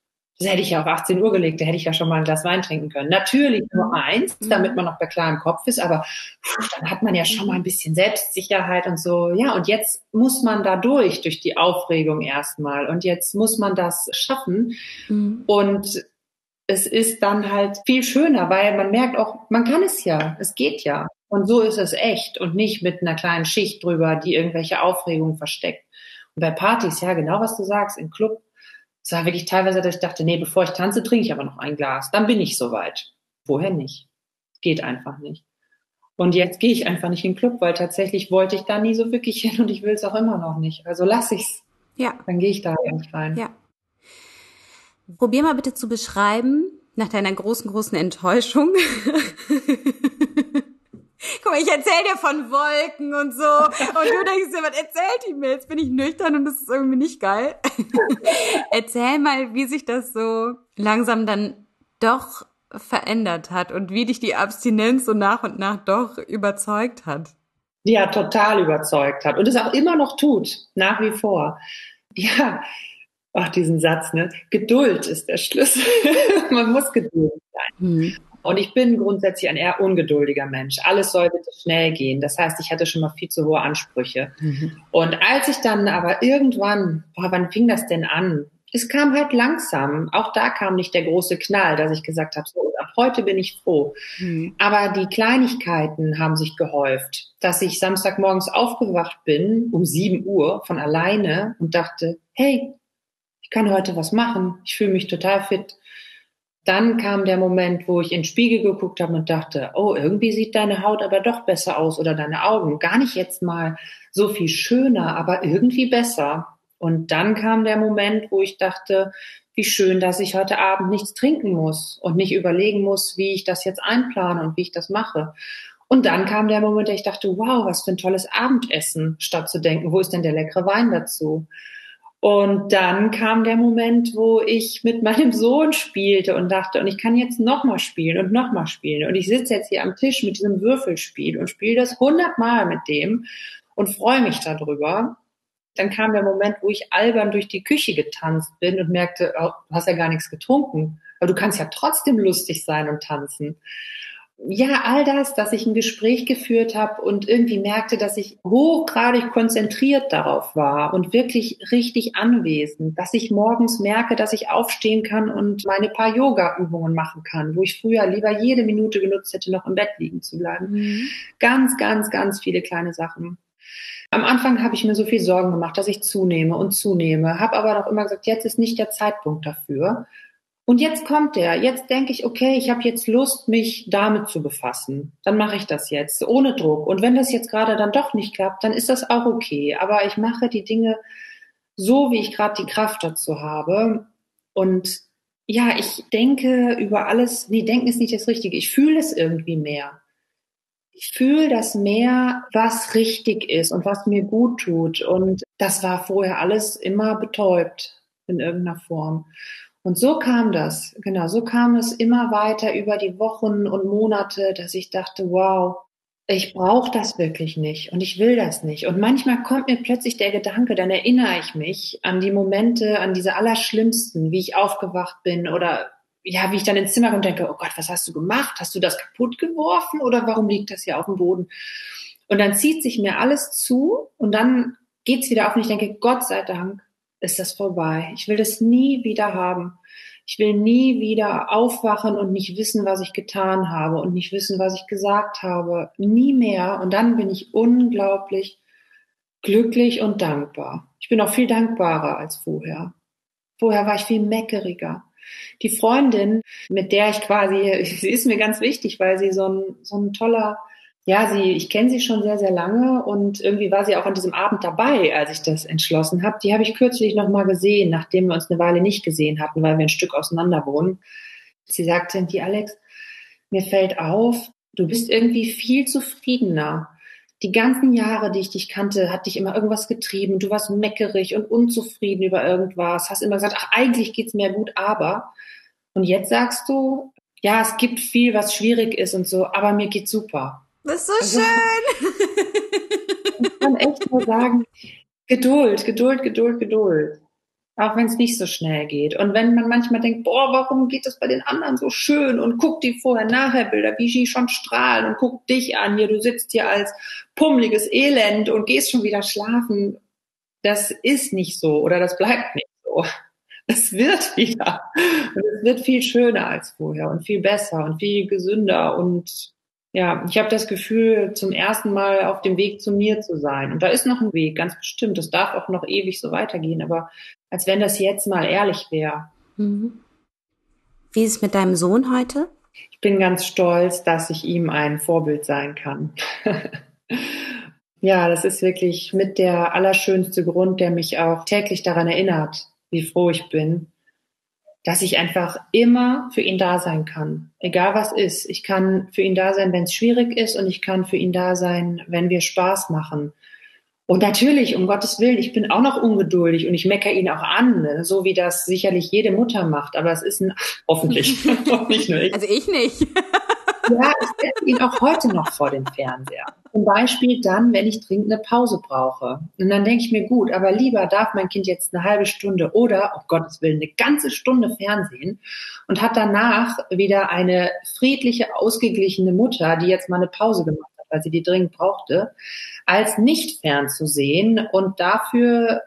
Das hätte ich ja auf 18 Uhr gelegt, da hätte ich ja schon mal ein Glas Wein trinken können. Natürlich nur mhm. eins, mhm. damit man noch bei klarem Kopf ist, aber pff, dann hat man ja schon mal ein bisschen Selbstsicherheit und so. Ja, und jetzt muss man da durch, durch die Aufregung erstmal. Und jetzt muss man das schaffen. Mhm. Und es ist dann halt viel schöner, weil man merkt auch, man kann es ja, es geht ja. Und so ist es echt und nicht mit einer kleinen Schicht drüber, die irgendwelche Aufregung versteckt. Und bei Partys, ja, genau was du sagst, im Club, es war wirklich teilweise, dass ich dachte, nee, bevor ich tanze, trinke ich aber noch ein Glas. Dann bin ich soweit. Vorher nicht. Geht einfach nicht. Und jetzt gehe ich einfach nicht in den Club, weil tatsächlich wollte ich da nie so wirklich hin und ich will es auch immer noch nicht. Also lass ich's.
Ja.
Dann gehe ich da nicht rein.
Ja. Probier mal bitte zu beschreiben, nach deiner großen, großen Enttäuschung, [LAUGHS] mal, ich erzähl dir von Wolken und so. Und du denkst dir, was erzählt die mir? Jetzt bin ich nüchtern und das ist irgendwie nicht geil. [LAUGHS] erzähl mal, wie sich das so langsam dann doch verändert hat und wie dich die Abstinenz so nach und nach doch überzeugt hat.
Ja, total überzeugt hat und es auch immer noch tut, nach wie vor. Ja, ach, diesen Satz, ne? Geduld ist der Schlüssel. [LAUGHS] Man muss geduldig sein. Hm. Und ich bin grundsätzlich ein eher ungeduldiger Mensch. Alles soll bitte schnell gehen. Das heißt, ich hatte schon mal viel zu hohe Ansprüche. Mhm. Und als ich dann aber irgendwann, boah, wann fing das denn an? Es kam halt langsam. Auch da kam nicht der große Knall, dass ich gesagt habe, so, ab heute bin ich froh. Mhm. Aber die Kleinigkeiten haben sich gehäuft, dass ich Samstagmorgens aufgewacht bin um sieben Uhr von alleine und dachte, hey, ich kann heute was machen. Ich fühle mich total fit Dann kam der Moment, wo ich in den Spiegel geguckt habe und dachte, oh, irgendwie sieht deine Haut aber doch besser aus oder deine Augen. Gar nicht jetzt mal so viel schöner, aber irgendwie besser. Und dann kam der Moment, wo ich dachte, wie schön, dass ich heute Abend nichts trinken muss und nicht überlegen muss, wie ich das jetzt einplane und wie ich das mache. Und dann kam der Moment, da ich dachte, wow, was für ein tolles Abendessen, statt zu denken, wo ist denn der leckere Wein dazu? Und dann kam der Moment, wo ich mit meinem Sohn spielte und dachte, und ich kann jetzt nochmal spielen und nochmal spielen. Und ich sitze jetzt hier am Tisch mit diesem Würfelspiel und spiele das hundertmal mit dem und freue mich darüber. Dann kam der Moment, wo ich albern durch die Küche getanzt bin und merkte, oh, du hast ja gar nichts getrunken. Aber du kannst ja trotzdem lustig sein und tanzen ja, all das, dass ich ein Gespräch geführt habe und irgendwie merkte, dass ich hochgradig konzentriert darauf war und wirklich richtig anwesend, dass ich morgens merke, dass ich aufstehen kann und meine paar Yoga-Übungen machen kann, wo ich früher lieber jede Minute genutzt hätte, noch im Bett liegen zu bleiben. Mhm. Ganz, ganz, ganz viele kleine Sachen. Am Anfang habe ich mir so viel Sorgen gemacht, dass ich zunehme und zunehme, habe aber noch immer gesagt, jetzt ist nicht der Zeitpunkt dafür. Und jetzt kommt der. Jetzt denke ich, okay, ich habe jetzt Lust, mich damit zu befassen. Dann mache ich das jetzt ohne Druck. Und wenn das jetzt gerade dann doch nicht klappt, dann ist das auch okay. Aber ich mache die Dinge so, wie ich gerade die Kraft dazu habe. Und ja, ich denke über alles. Nee, denken ist nicht das Richtige. Ich fühle es irgendwie mehr. Ich fühle das mehr, was richtig ist und was mir gut tut. Und das war vorher alles immer betäubt in irgendeiner Form. Und so kam das, genau, so kam es immer weiter über die Wochen und Monate, dass ich dachte, wow, ich brauche das wirklich nicht und ich will das nicht. Und manchmal kommt mir plötzlich der Gedanke, dann erinnere ich mich an die Momente, an diese allerschlimmsten, wie ich aufgewacht bin oder ja, wie ich dann ins Zimmer komme und denke, oh Gott, was hast du gemacht? Hast du das kaputt geworfen oder warum liegt das hier auf dem Boden? Und dann zieht sich mir alles zu und dann geht's wieder auf und ich denke, Gott sei Dank, ist das vorbei. Ich will das nie wieder haben. Ich will nie wieder aufwachen und nicht wissen, was ich getan habe und nicht wissen, was ich gesagt habe. Nie mehr. Und dann bin ich unglaublich glücklich und dankbar. Ich bin auch viel dankbarer als vorher. Vorher war ich viel meckeriger. Die Freundin, mit der ich quasi, [LAUGHS] sie ist mir ganz wichtig, weil sie so ein, so ein toller ja, sie, ich kenne sie schon sehr, sehr lange und irgendwie war sie auch an diesem Abend dabei, als ich das entschlossen habe. Die habe ich kürzlich nochmal gesehen, nachdem wir uns eine Weile nicht gesehen hatten, weil wir ein Stück auseinander wohnen. Sie sagte, die Alex, mir fällt auf, du bist irgendwie viel zufriedener. Die ganzen Jahre, die ich dich kannte, hat dich immer irgendwas getrieben. Du warst meckerig und unzufrieden über irgendwas. Hast immer gesagt, ach, eigentlich geht's mir gut, aber. Und jetzt sagst du, ja, es gibt viel, was schwierig ist und so, aber mir geht's super.
Das ist so also, schön. [LAUGHS]
Ich kann echt nur sagen, Geduld, Geduld, Geduld, Geduld. Auch wenn es nicht so schnell geht. Und wenn man manchmal denkt, boah, warum geht das bei den anderen so schön? Und guck die vorher-nachher-Bilder, wie sie schon strahlen und guck dich an. Hier, du sitzt hier als pummeliges Elend und gehst schon wieder schlafen. Das ist nicht so oder das bleibt nicht so. Es wird wieder. Und es wird viel schöner als vorher und viel besser und viel gesünder und ja, ich habe das Gefühl, zum ersten Mal auf dem Weg zu mir zu sein. Und da ist noch ein Weg, ganz bestimmt. Das darf auch noch ewig so weitergehen, aber als wenn das jetzt mal ehrlich wäre. Mhm.
Wie ist es mit deinem Sohn heute?
Ich bin ganz stolz, dass ich ihm ein Vorbild sein kann. [LAUGHS] ja, das ist wirklich mit der allerschönste Grund, der mich auch täglich daran erinnert, wie froh ich bin, dass ich einfach immer für ihn da sein kann, egal was ist. Ich kann für ihn da sein, wenn es schwierig ist und ich kann für ihn da sein, wenn wir Spaß machen. Und natürlich, um Gottes Willen, ich bin auch noch ungeduldig und ich meckere ihn auch an, ne? so wie das sicherlich jede Mutter macht. Aber es ist ein, [LAUGHS] hoffentlich, [LAUGHS]
nicht nur ich. Also ich nicht.
Ja, ich setze ihn auch heute noch vor den Fernseher. Zum Beispiel dann, wenn ich dringend eine Pause brauche. Und dann denke ich mir, gut, aber lieber darf mein Kind jetzt eine halbe Stunde oder, um Gottes Willen, eine ganze Stunde Fernsehen und hat danach wieder eine friedliche, ausgeglichene Mutter, die jetzt mal eine Pause gemacht hat, weil sie die dringend brauchte, als nicht fernzusehen und dafür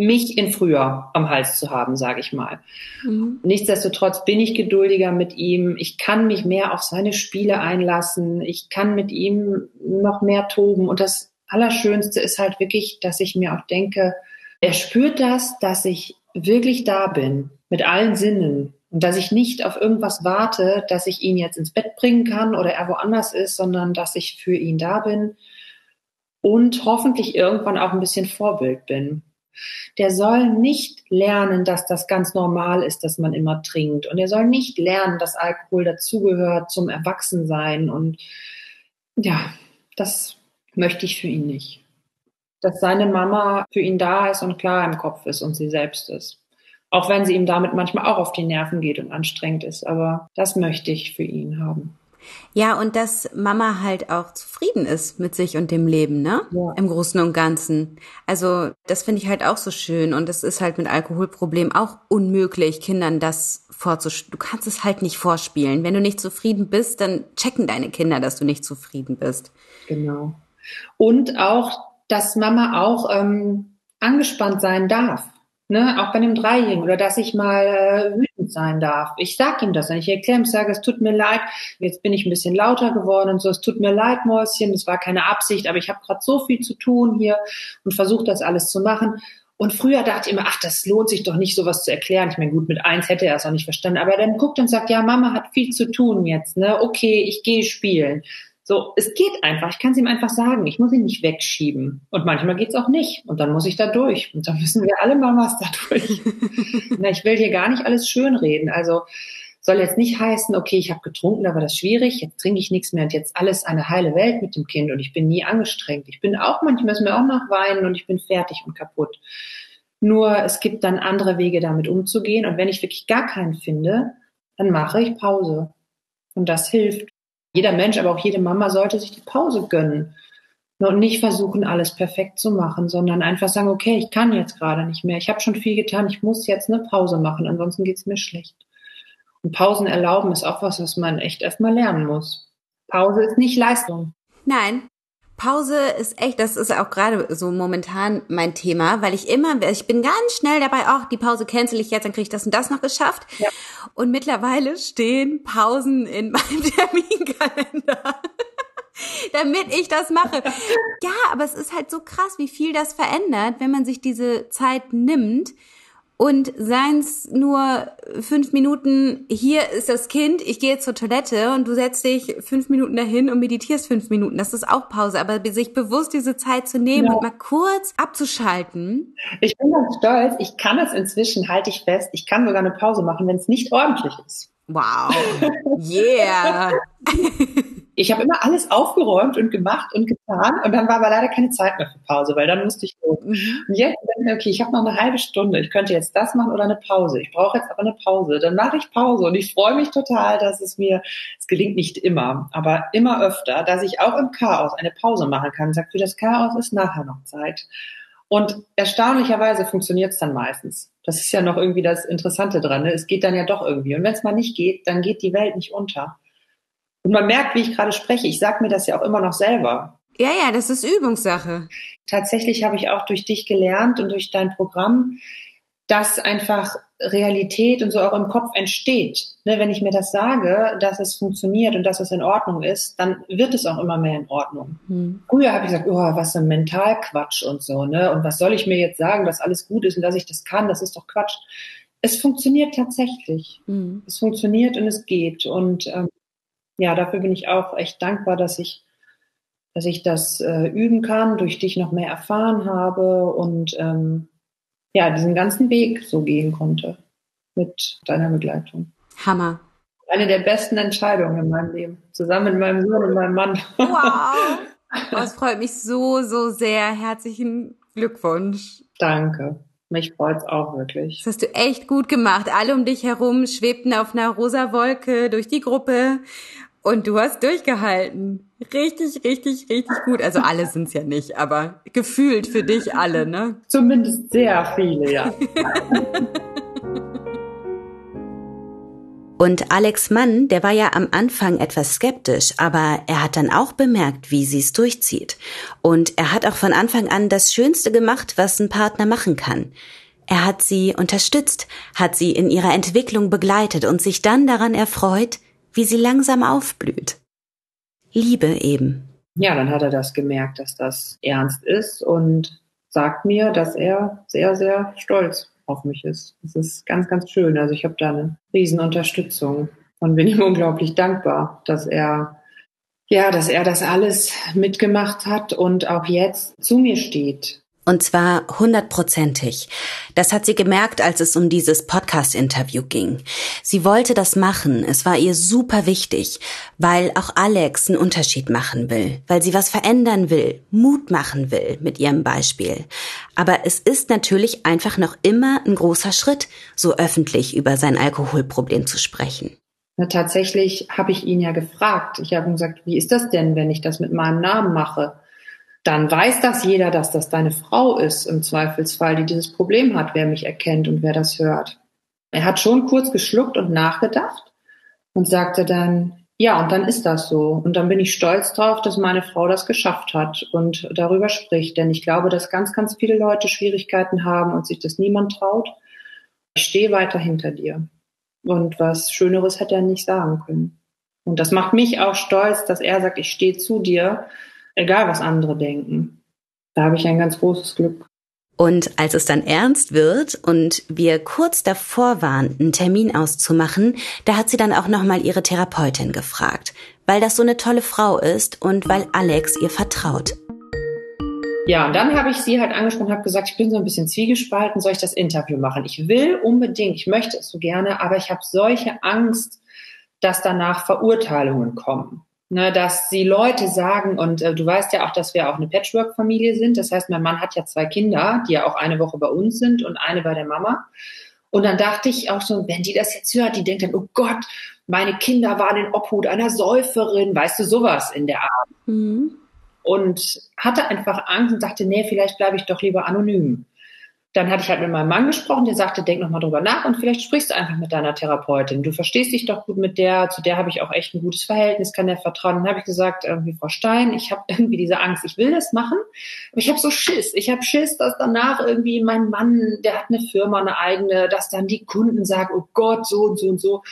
mich in früher am Hals zu haben, sage ich mal. Mhm. Nichtsdestotrotz bin ich geduldiger mit ihm. Ich kann mich mehr auf seine Spiele einlassen. Ich kann mit ihm noch mehr toben. Und das Allerschönste ist halt wirklich, dass ich mir auch denke, er spürt das, dass ich wirklich da bin, mit allen Sinnen. Und dass ich nicht auf irgendwas warte, dass ich ihn jetzt ins Bett bringen kann oder er woanders ist, sondern dass ich für ihn da bin und hoffentlich irgendwann auch ein bisschen Vorbild bin. Der soll nicht lernen, dass das ganz normal ist, dass man immer trinkt. Und er soll nicht lernen, dass Alkohol dazugehört zum Erwachsensein. Und ja, das möchte ich für ihn nicht. Dass seine Mama für ihn da ist und klar im Kopf ist und sie selbst ist. Auch wenn sie ihm damit manchmal auch auf die Nerven geht und anstrengend ist. Aber das möchte ich für ihn haben.
Ja, und dass Mama halt auch zufrieden ist mit sich und dem Leben, ne? Ja. Im Großen und Ganzen. Also, das finde ich halt auch so schön. Und es ist halt mit Alkoholproblemen auch unmöglich, Kindern das vorzuspielen. Du kannst es halt nicht vorspielen. Wenn du nicht zufrieden bist, dann checken deine Kinder, dass du nicht zufrieden bist.
Genau. Und auch, dass Mama auch ähm, angespannt sein darf. Ne, auch bei einem Dreijährigen oder dass ich mal äh, wütend sein darf. Ich sag ihm das. Ich erkläre ihm, sage, es tut mir leid, jetzt bin ich ein bisschen lauter geworden und so, es tut mir leid, Mäuschen, es war keine Absicht, aber ich habe gerade so viel zu tun hier und versuche das alles zu machen. Und früher dachte ich immer, ach, das lohnt sich doch nicht, sowas zu erklären. Ich meine, gut, mit eins hätte er es auch nicht verstanden. Aber dann guckt und sagt, ja, Mama hat viel zu tun jetzt, ne? Okay, ich gehe spielen. So, es geht einfach. Ich kann es ihm einfach sagen. Ich muss ihn nicht wegschieben. Und manchmal geht's auch nicht. Und dann muss ich da durch. Und dann müssen wir alle mal was da durch. [LAUGHS] Na, ich will hier gar nicht alles schönreden. Also soll jetzt nicht heißen, okay, ich habe getrunken, da war das schwierig, jetzt trinke ich nichts mehr und jetzt alles eine heile Welt mit dem Kind und ich bin nie angestrengt. Ich bin auch manchmal ist mir auch noch weinen und ich bin fertig und kaputt. Nur es gibt dann andere Wege, damit umzugehen. Und wenn ich wirklich gar keinen finde, dann mache ich Pause. Und das hilft. Jeder Mensch, aber auch jede Mama sollte sich die Pause gönnen und nicht versuchen, alles perfekt zu machen, sondern einfach sagen, okay, ich kann jetzt gerade nicht mehr. Ich habe schon viel getan, ich muss jetzt eine Pause machen, ansonsten geht's mir schlecht. Und Pausen erlauben ist auch was, was man echt erstmal lernen muss. Pause ist nicht Leistung.
Nein, Pause ist echt, das ist auch gerade so momentan mein Thema, weil ich immer, ich bin ganz schnell dabei, ach, die Pause cancel ich jetzt, dann kriege ich das und das noch geschafft. Ja. Und mittlerweile stehen Pausen in [LAUGHS] meinem Terminkalender. damit ich das mache. [LAUGHS] Ja, aber es ist halt so krass, wie viel das verändert, wenn man sich diese Zeit nimmt und seins nur fünf Minuten, hier ist das Kind, ich gehe zur Toilette und du setzt dich fünf Minuten dahin und meditierst fünf Minuten. Das ist auch Pause, aber sich bewusst diese Zeit zu nehmen ja. und mal kurz abzuschalten.
Ich bin ganz stolz, ich kann es inzwischen, halte ich fest, ich kann sogar eine Pause machen, wenn es nicht ordentlich ist.
Wow. Yeah. [LAUGHS] [LAUGHS]
ich habe immer alles aufgeräumt und gemacht und getan und dann war aber leider keine Zeit mehr für Pause, weil dann musste ich los. Mhm. Und jetzt denke ich, okay, ich habe noch eine halbe Stunde, ich könnte jetzt das machen oder eine Pause. Ich brauche jetzt aber eine Pause. Dann mache ich Pause und ich freue mich total, dass es mir, es gelingt nicht immer, aber immer öfter, dass ich auch im Chaos eine Pause machen kann. Sagt, für das Chaos ist nachher noch Zeit. Und erstaunlicherweise funktioniert es dann meistens. Das ist ja noch irgendwie das Interessante dran. Ne? Es geht dann ja doch irgendwie. Und wenn es mal nicht geht, dann geht die Welt nicht unter. Und man merkt, wie ich gerade spreche, ich sage mir das ja auch immer noch selber.
Ja, ja, das ist Übungssache.
Tatsächlich habe ich auch durch dich gelernt und durch dein Programm, dass einfach Realität und so auch im Kopf entsteht. Ne, wenn ich mir das sage, dass es funktioniert und dass es in Ordnung ist, dann wird es auch immer mehr in Ordnung. Hm. Früher habe ich gesagt, oh, was ein Mentalquatsch und so, ne? Und was soll ich mir jetzt sagen, dass alles gut ist und dass ich das kann, das ist doch Quatsch. Es funktioniert tatsächlich. Hm. Es funktioniert und es geht. Und ähm, ja, dafür bin ich auch echt dankbar, dass ich, dass ich das äh, üben kann, durch dich noch mehr erfahren habe und ähm, ja, diesen ganzen Weg so gehen konnte mit deiner Begleitung.
Hammer.
Eine der besten Entscheidungen in meinem Leben. Zusammen mit meinem Sohn und meinem Mann.
Wow. [LAUGHS] Das freut mich so, so sehr. Herzlichen Glückwunsch.
Danke. Mich freut's auch wirklich.
Das hast du echt gut gemacht. Alle um dich herum schwebten auf einer rosa Wolke durch die Gruppe und du hast durchgehalten. Richtig, richtig, richtig gut. Also alle sind's ja nicht, aber gefühlt für dich alle, ne?
Zumindest sehr viele, ja. [LAUGHS]
Und Alex Mann, der war ja am Anfang etwas skeptisch, aber er hat dann auch bemerkt, wie sie es durchzieht. Und er hat auch von Anfang an das Schönste gemacht, was ein Partner machen kann. Er hat sie unterstützt, hat sie in ihrer Entwicklung begleitet und sich dann daran erfreut, wie sie langsam aufblüht. Liebe eben.
Ja, dann hat er das gemerkt, dass das ernst ist und sagt mir, dass er sehr, sehr stolz auf mich ist. Das ist ganz, ganz schön. Also ich habe da eine Riesenunterstützung und bin ihm unglaublich dankbar, dass er ja, dass er das alles mitgemacht hat und auch jetzt zu mir steht
und zwar hundertprozentig. Das hat sie gemerkt, als es um dieses Podcast-Interview ging. Sie wollte das machen. Es war ihr super wichtig, weil auch Alex einen Unterschied machen will, weil sie was verändern will, Mut machen will mit ihrem Beispiel. Aber es ist natürlich einfach noch immer ein großer Schritt, so öffentlich über sein Alkoholproblem zu sprechen.
Na, tatsächlich habe ich ihn ja gefragt. Ich habe ihm gesagt, wie ist das denn, wenn ich das mit meinem Namen mache? Dann weiß das jeder, dass das deine Frau ist, im Zweifelsfall, die dieses Problem hat, wer mich erkennt und wer das hört. Er hat schon kurz geschluckt und nachgedacht und sagte dann, ja, und dann ist das so. Und dann bin ich stolz drauf, dass meine Frau das geschafft hat und darüber spricht. Denn ich glaube, dass ganz, ganz viele Leute Schwierigkeiten haben und sich das niemand traut. Ich stehe weiter hinter dir. Und was Schöneres hätte er nicht sagen können. Und das macht mich auch stolz, dass er sagt, ich stehe zu dir egal was andere denken. Da habe ich ein ganz großes Glück.
Und als es dann ernst wird und wir kurz davor waren, einen Termin auszumachen, da hat sie dann auch nochmal ihre Therapeutin gefragt, weil das so eine tolle Frau ist und weil Alex ihr vertraut.
Ja, und dann habe ich sie halt angesprochen und habe gesagt, ich bin so ein bisschen zwiegespalten, soll ich das Interview machen? Ich will unbedingt, ich möchte es so gerne, aber ich habe solche Angst, dass danach Verurteilungen kommen ne, dass die Leute sagen, und äh, du weißt ja auch, dass wir auch eine Patchwork-Familie sind. Das heißt, mein Mann hat ja zwei Kinder, die ja auch eine Woche bei uns sind und eine bei der Mama. Und dann dachte ich auch so, wenn die das jetzt hört, die denkt dann, oh Gott, meine Kinder waren in Obhut einer Säuferin, weißt du, sowas in der Art. Mhm. Und hatte einfach Angst und dachte, nee, vielleicht bleibe ich doch lieber anonym. Dann hatte ich halt mit meinem Mann gesprochen, der sagte, denk noch mal drüber nach und vielleicht sprichst du einfach mit deiner Therapeutin. Du verstehst dich doch gut mit der, zu der habe ich auch echt ein gutes Verhältnis, kann der vertrauen. Dann habe ich gesagt, irgendwie Frau Stein, ich habe [LAUGHS] irgendwie diese Angst, ich will das machen, aber ich habe so Schiss. Ich habe Schiss, dass danach irgendwie mein Mann, der hat eine Firma, eine eigene, dass dann die Kunden sagen, oh Gott, so und so und so.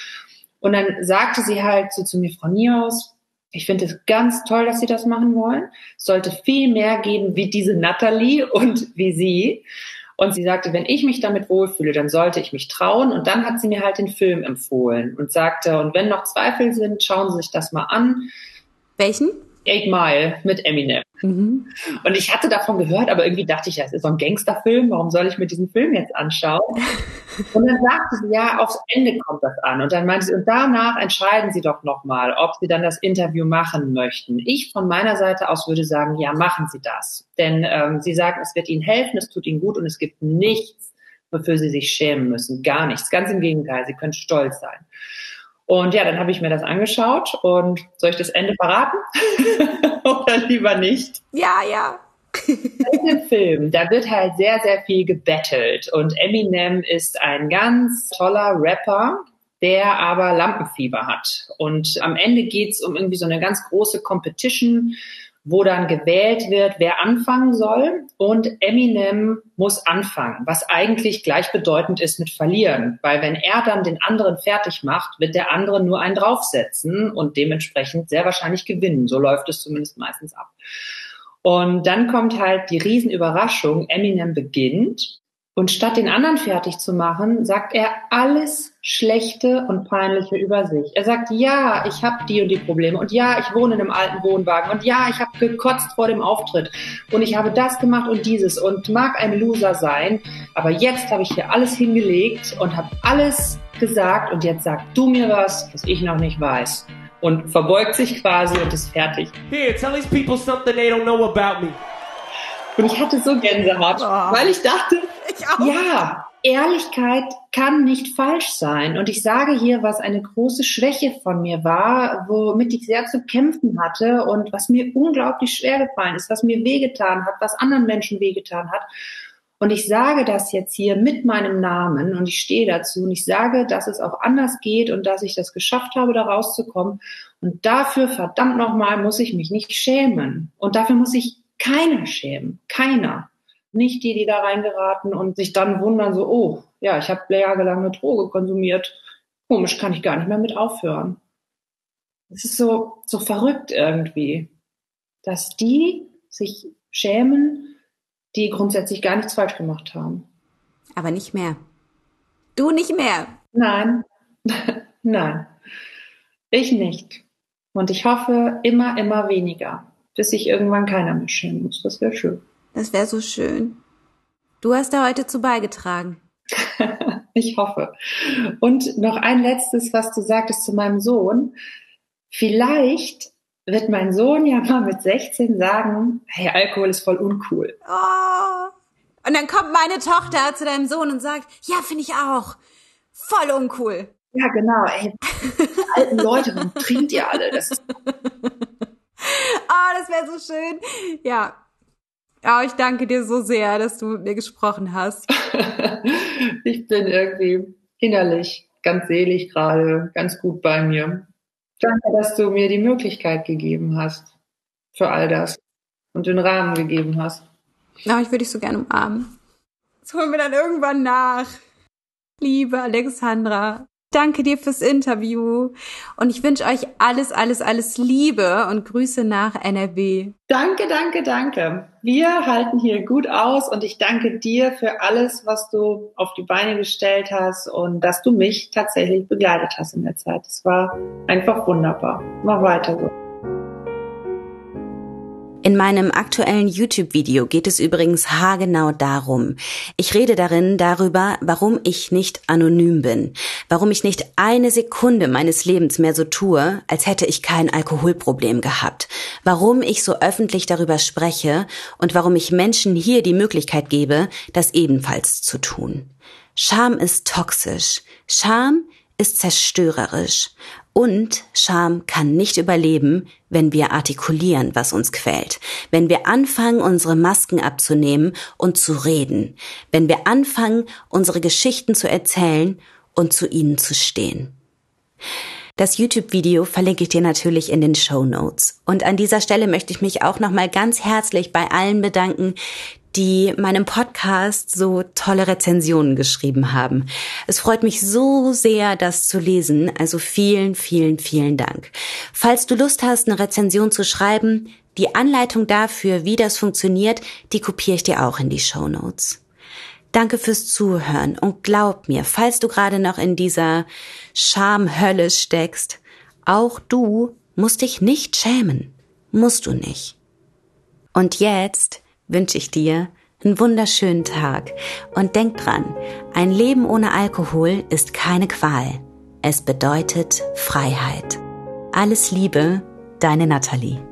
Und dann sagte sie halt so zu mir, Frau Niehaus, ich finde es ganz toll, dass Sie das machen wollen. Sollte viel mehr geben wie diese Natalie und wie Sie. Und sie sagte, wenn ich mich damit wohlfühle, dann sollte ich mich trauen. Und dann hat sie mir halt den Film empfohlen und sagte, und wenn noch Zweifel sind, schauen Sie sich das mal an.
Welchen?
Eight Mile mit Eminem. Mhm. Und ich hatte davon gehört, aber irgendwie dachte ich, ja, es ist so ein Gangsterfilm, warum soll ich mir diesen Film jetzt anschauen? [LAUGHS] Und dann sagte sie, ja, aufs Ende kommt das an. Und dann meinte sie, und danach entscheiden Sie doch nochmal, ob Sie dann das Interview machen möchten. Ich von meiner Seite aus würde sagen, ja, machen Sie das. Denn ähm, Sie sagen, es wird Ihnen helfen, es tut Ihnen gut und es gibt nichts, wofür Sie sich schämen müssen. Gar nichts. Ganz im Gegenteil, Sie können stolz sein. Und ja, dann habe ich mir das angeschaut und soll ich das Ende verraten? [LAUGHS] Oder lieber nicht?
Ja, ja.
In [LAUGHS] dem Film, da wird halt sehr, sehr viel gebettelt. Und Eminem ist ein ganz toller Rapper, der aber Lampenfieber hat. Und am Ende geht's um irgendwie so eine ganz große Competition wo dann gewählt wird, wer anfangen soll. Und Eminem muss anfangen, was eigentlich gleichbedeutend ist mit verlieren. Weil wenn er dann den anderen fertig macht, wird der andere nur einen draufsetzen und dementsprechend sehr wahrscheinlich gewinnen. So läuft es zumindest meistens ab. Und dann kommt halt die Riesenüberraschung. Eminem beginnt und statt den anderen fertig zu machen, sagt er alles Schlechte und Peinliche über sich. Er sagt, ja, ich habe die und die Probleme und ja, ich wohne in einem alten Wohnwagen und ja, ich habe gekotzt vor dem Auftritt und ich habe das gemacht und dieses und mag ein Loser sein, aber jetzt habe ich hier alles hingelegt und habe alles gesagt und jetzt sag du mir was, was ich noch nicht weiß. Und verbeugt sich quasi und ist fertig. Here, tell these people something they don't know about me. Und ich hatte so Gänsehaut, oh. weil ich dachte, ich ja, Ehrlichkeit kann nicht falsch sein. Und ich sage hier, was eine große Schwäche von mir war, womit ich sehr zu kämpfen hatte und was mir unglaublich schwer gefallen ist, was mir wehgetan hat, was anderen Menschen wehgetan hat. Und ich sage das jetzt hier mit meinem Namen und ich stehe dazu und ich sage, dass es auch anders geht und dass ich das geschafft habe, da rauszukommen. Und dafür, verdammt nochmal, muss ich mich nicht schämen. Und dafür muss ich keiner schämen. Keiner. Nicht die, die da reingeraten und sich dann wundern, so, oh, ja, ich habe jahrelang eine Droge konsumiert. Komisch, kann ich gar nicht mehr mit aufhören. Es ist so, so verrückt irgendwie, dass die sich schämen, die grundsätzlich gar nichts falsch gemacht haben.
Aber nicht mehr. Du nicht mehr?
Nein, [LAUGHS] nein, ich nicht. Und ich hoffe immer, immer weniger, bis sich irgendwann keiner mehr schämen muss. Das wäre schön.
Das wäre so schön. Du hast da heute zu beigetragen. [LAUGHS]
ich hoffe. Und noch ein letztes, was du sagtest zu meinem Sohn. Vielleicht wird mein Sohn ja mal mit 16 sagen, hey, Alkohol ist voll uncool.
Oh. Und dann kommt meine Tochter zu deinem Sohn und sagt, ja, finde ich auch. Voll uncool.
Ja, genau. Ey, alten Leute, warum trinkt ihr alle? Das ist [LAUGHS]
oh, das wäre so schön. Ja. Oh, ich danke dir so sehr, dass du mit mir gesprochen hast. [LAUGHS]
ich bin irgendwie innerlich ganz selig gerade, ganz gut bei mir. Danke, dass du mir die Möglichkeit gegeben hast für all das und den Rahmen gegeben hast.
Na, oh, ich würde dich so gerne umarmen. Das holen wir dann irgendwann nach. Liebe Alexandra, danke dir fürs Interview und ich wünsche euch alles, alles, alles Liebe und Grüße nach NRW.
Danke, danke, danke. Wir halten hier gut aus und ich danke dir für alles, was du auf die Beine gestellt hast und dass du mich tatsächlich begleitet hast in der Zeit. Es war einfach wunderbar. Mach weiter so.
In meinem aktuellen YouTube-Video geht es übrigens haargenau darum. Ich rede darin darüber, warum ich nicht anonym bin, warum ich nicht eine Sekunde meines Lebens mehr so tue, als hätte ich kein Alkoholproblem gehabt, warum ich so öffentlich darüber spreche und warum ich Menschen hier die Möglichkeit gebe, das ebenfalls zu tun. Scham ist toxisch. Scham ist zerstörerisch. Und Scham kann nicht überleben, wenn wir artikulieren, was uns quält, wenn wir anfangen, unsere Masken abzunehmen und zu reden, wenn wir anfangen, unsere Geschichten zu erzählen und zu ihnen zu stehen. Das YouTube-Video verlinke ich dir natürlich in den Show Notes. Und an dieser Stelle möchte ich mich auch nochmal ganz herzlich bei allen bedanken, die meinem Podcast so tolle Rezensionen geschrieben haben. Es freut mich so sehr, das zu lesen. Also vielen, vielen, vielen Dank. Falls du Lust hast, eine Rezension zu schreiben, die Anleitung dafür, wie das funktioniert, die kopiere ich dir auch in die Show Notes. Danke fürs Zuhören und glaub mir, falls du gerade noch in dieser Schamhölle steckst, auch du musst dich nicht schämen. Musst du nicht. Und jetzt wünsche ich dir einen wunderschönen Tag und denk dran, ein Leben ohne Alkohol ist keine Qual. Es bedeutet Freiheit. Alles Liebe, deine Nathalie.